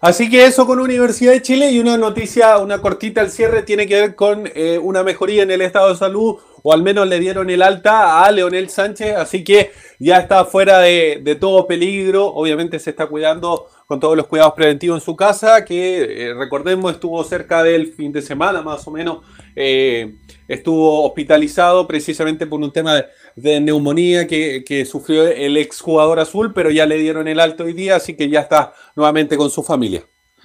Speaker 5: Así que eso con Universidad de Chile y una noticia, una cortita al cierre, tiene que ver con eh, una mejoría en el estado de salud, o al menos le dieron el alta a Leonel Sánchez, así que ya está fuera de, de todo peligro, obviamente se está cuidando con todos los cuidados preventivos en su casa, que eh, recordemos estuvo cerca del fin de semana más o menos, eh, estuvo hospitalizado precisamente por un tema de, de neumonía que, que sufrió el exjugador azul, pero ya le dieron el alto hoy día, así que ya está nuevamente con su familia.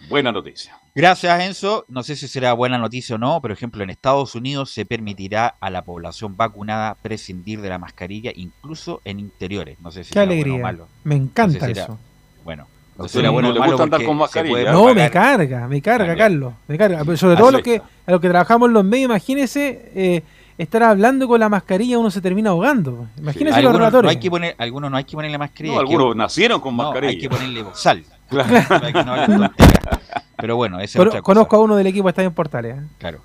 Speaker 2: Buena noticia.
Speaker 10: Gracias, Enzo. No sé si será buena noticia o no. Por ejemplo, en Estados Unidos se permitirá a la población vacunada prescindir de la mascarilla, incluso en interiores. No sé si
Speaker 7: Qué
Speaker 10: será bueno o
Speaker 7: alegría.
Speaker 10: malo.
Speaker 7: Me encanta
Speaker 10: No sé si será-
Speaker 7: eso.
Speaker 10: Bueno,
Speaker 2: A
Speaker 10: no
Speaker 2: le gusta andar con mascarilla.
Speaker 7: me carga, me carga,
Speaker 2: También.
Speaker 7: Carlos. Me carga. Pero sobre todo a los que, a los que trabajamos en los medios, imagínese eh, estar hablando con la mascarilla, uno se termina ahogando. Imagínese los
Speaker 10: Algunos no, hay que poner, algunos no hay que ponerle mascarilla.
Speaker 2: No,
Speaker 10: que-
Speaker 2: algunos nacieron con
Speaker 10: no,
Speaker 2: mascarilla.
Speaker 10: hay que ponerle bozal.
Speaker 2: Claro.
Speaker 10: Para que no hablen tonteras. Pero bueno, esa es otra cosa.
Speaker 7: conozco a uno del equipo de Estadio Portales. ¿eh?
Speaker 10: Claro.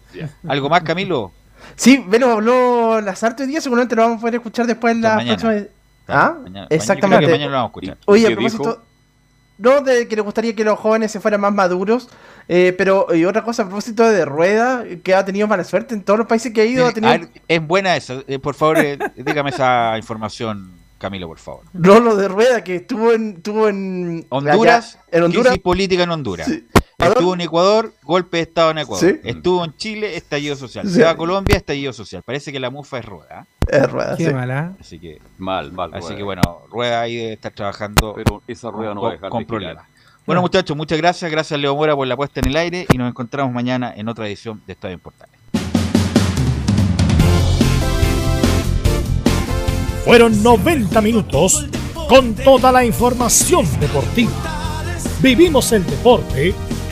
Speaker 10: ¿Algo más, Camilo?
Speaker 8: Sí, Velo habló Lazarte hoy día, seguramente lo vamos a poder escuchar después en la
Speaker 10: Mañana.
Speaker 8: próxima. Ah,
Speaker 10: Mañana-
Speaker 8: exactamente.
Speaker 10: Que mañana lo vamos a escuchar.
Speaker 8: Oye, a
Speaker 2: ¿Qué
Speaker 8: propósito,
Speaker 2: dijo?
Speaker 8: No de que le gustaría que los jóvenes se fueran más maduros, eh, pero y otra cosa a propósito de Rueda, que ha tenido mala suerte en todos los países que ha ido, ha tenido
Speaker 10: ver, es buena eso. Eh, por favor, eh, dígame esa información, Camilo, por favor.
Speaker 8: no lo de Rueda, que estuvo en, estuvo en
Speaker 10: Honduras,
Speaker 8: allá- en Honduras,
Speaker 10: crisis política en Honduras.
Speaker 8: Sí.
Speaker 10: Estuvo en Ecuador, golpe de Estado en Ecuador.
Speaker 8: Sí.
Speaker 10: Estuvo en Chile, estallido social.
Speaker 8: Sí.
Speaker 10: Se va a Colombia, estallido social. Parece que la mufa es rueda.
Speaker 8: es Rueda,
Speaker 7: Qué
Speaker 8: sí.
Speaker 7: mala.
Speaker 10: Así que,
Speaker 2: Mal, mal.
Speaker 10: así
Speaker 2: Rueda.
Speaker 10: que bueno, rueda ahí debe estar trabajando
Speaker 2: Pero esa rueda no va a
Speaker 10: con,
Speaker 2: dejar
Speaker 10: con
Speaker 2: de girar.
Speaker 10: problemas. Bueno, muchachos, muchas gracias. Gracias, Leo Mora, por la puesta en el aire. Y nos encontramos mañana en otra edición de Estadio Portales.
Speaker 1: Fueron 90 minutos con toda la información deportiva. Vivimos el deporte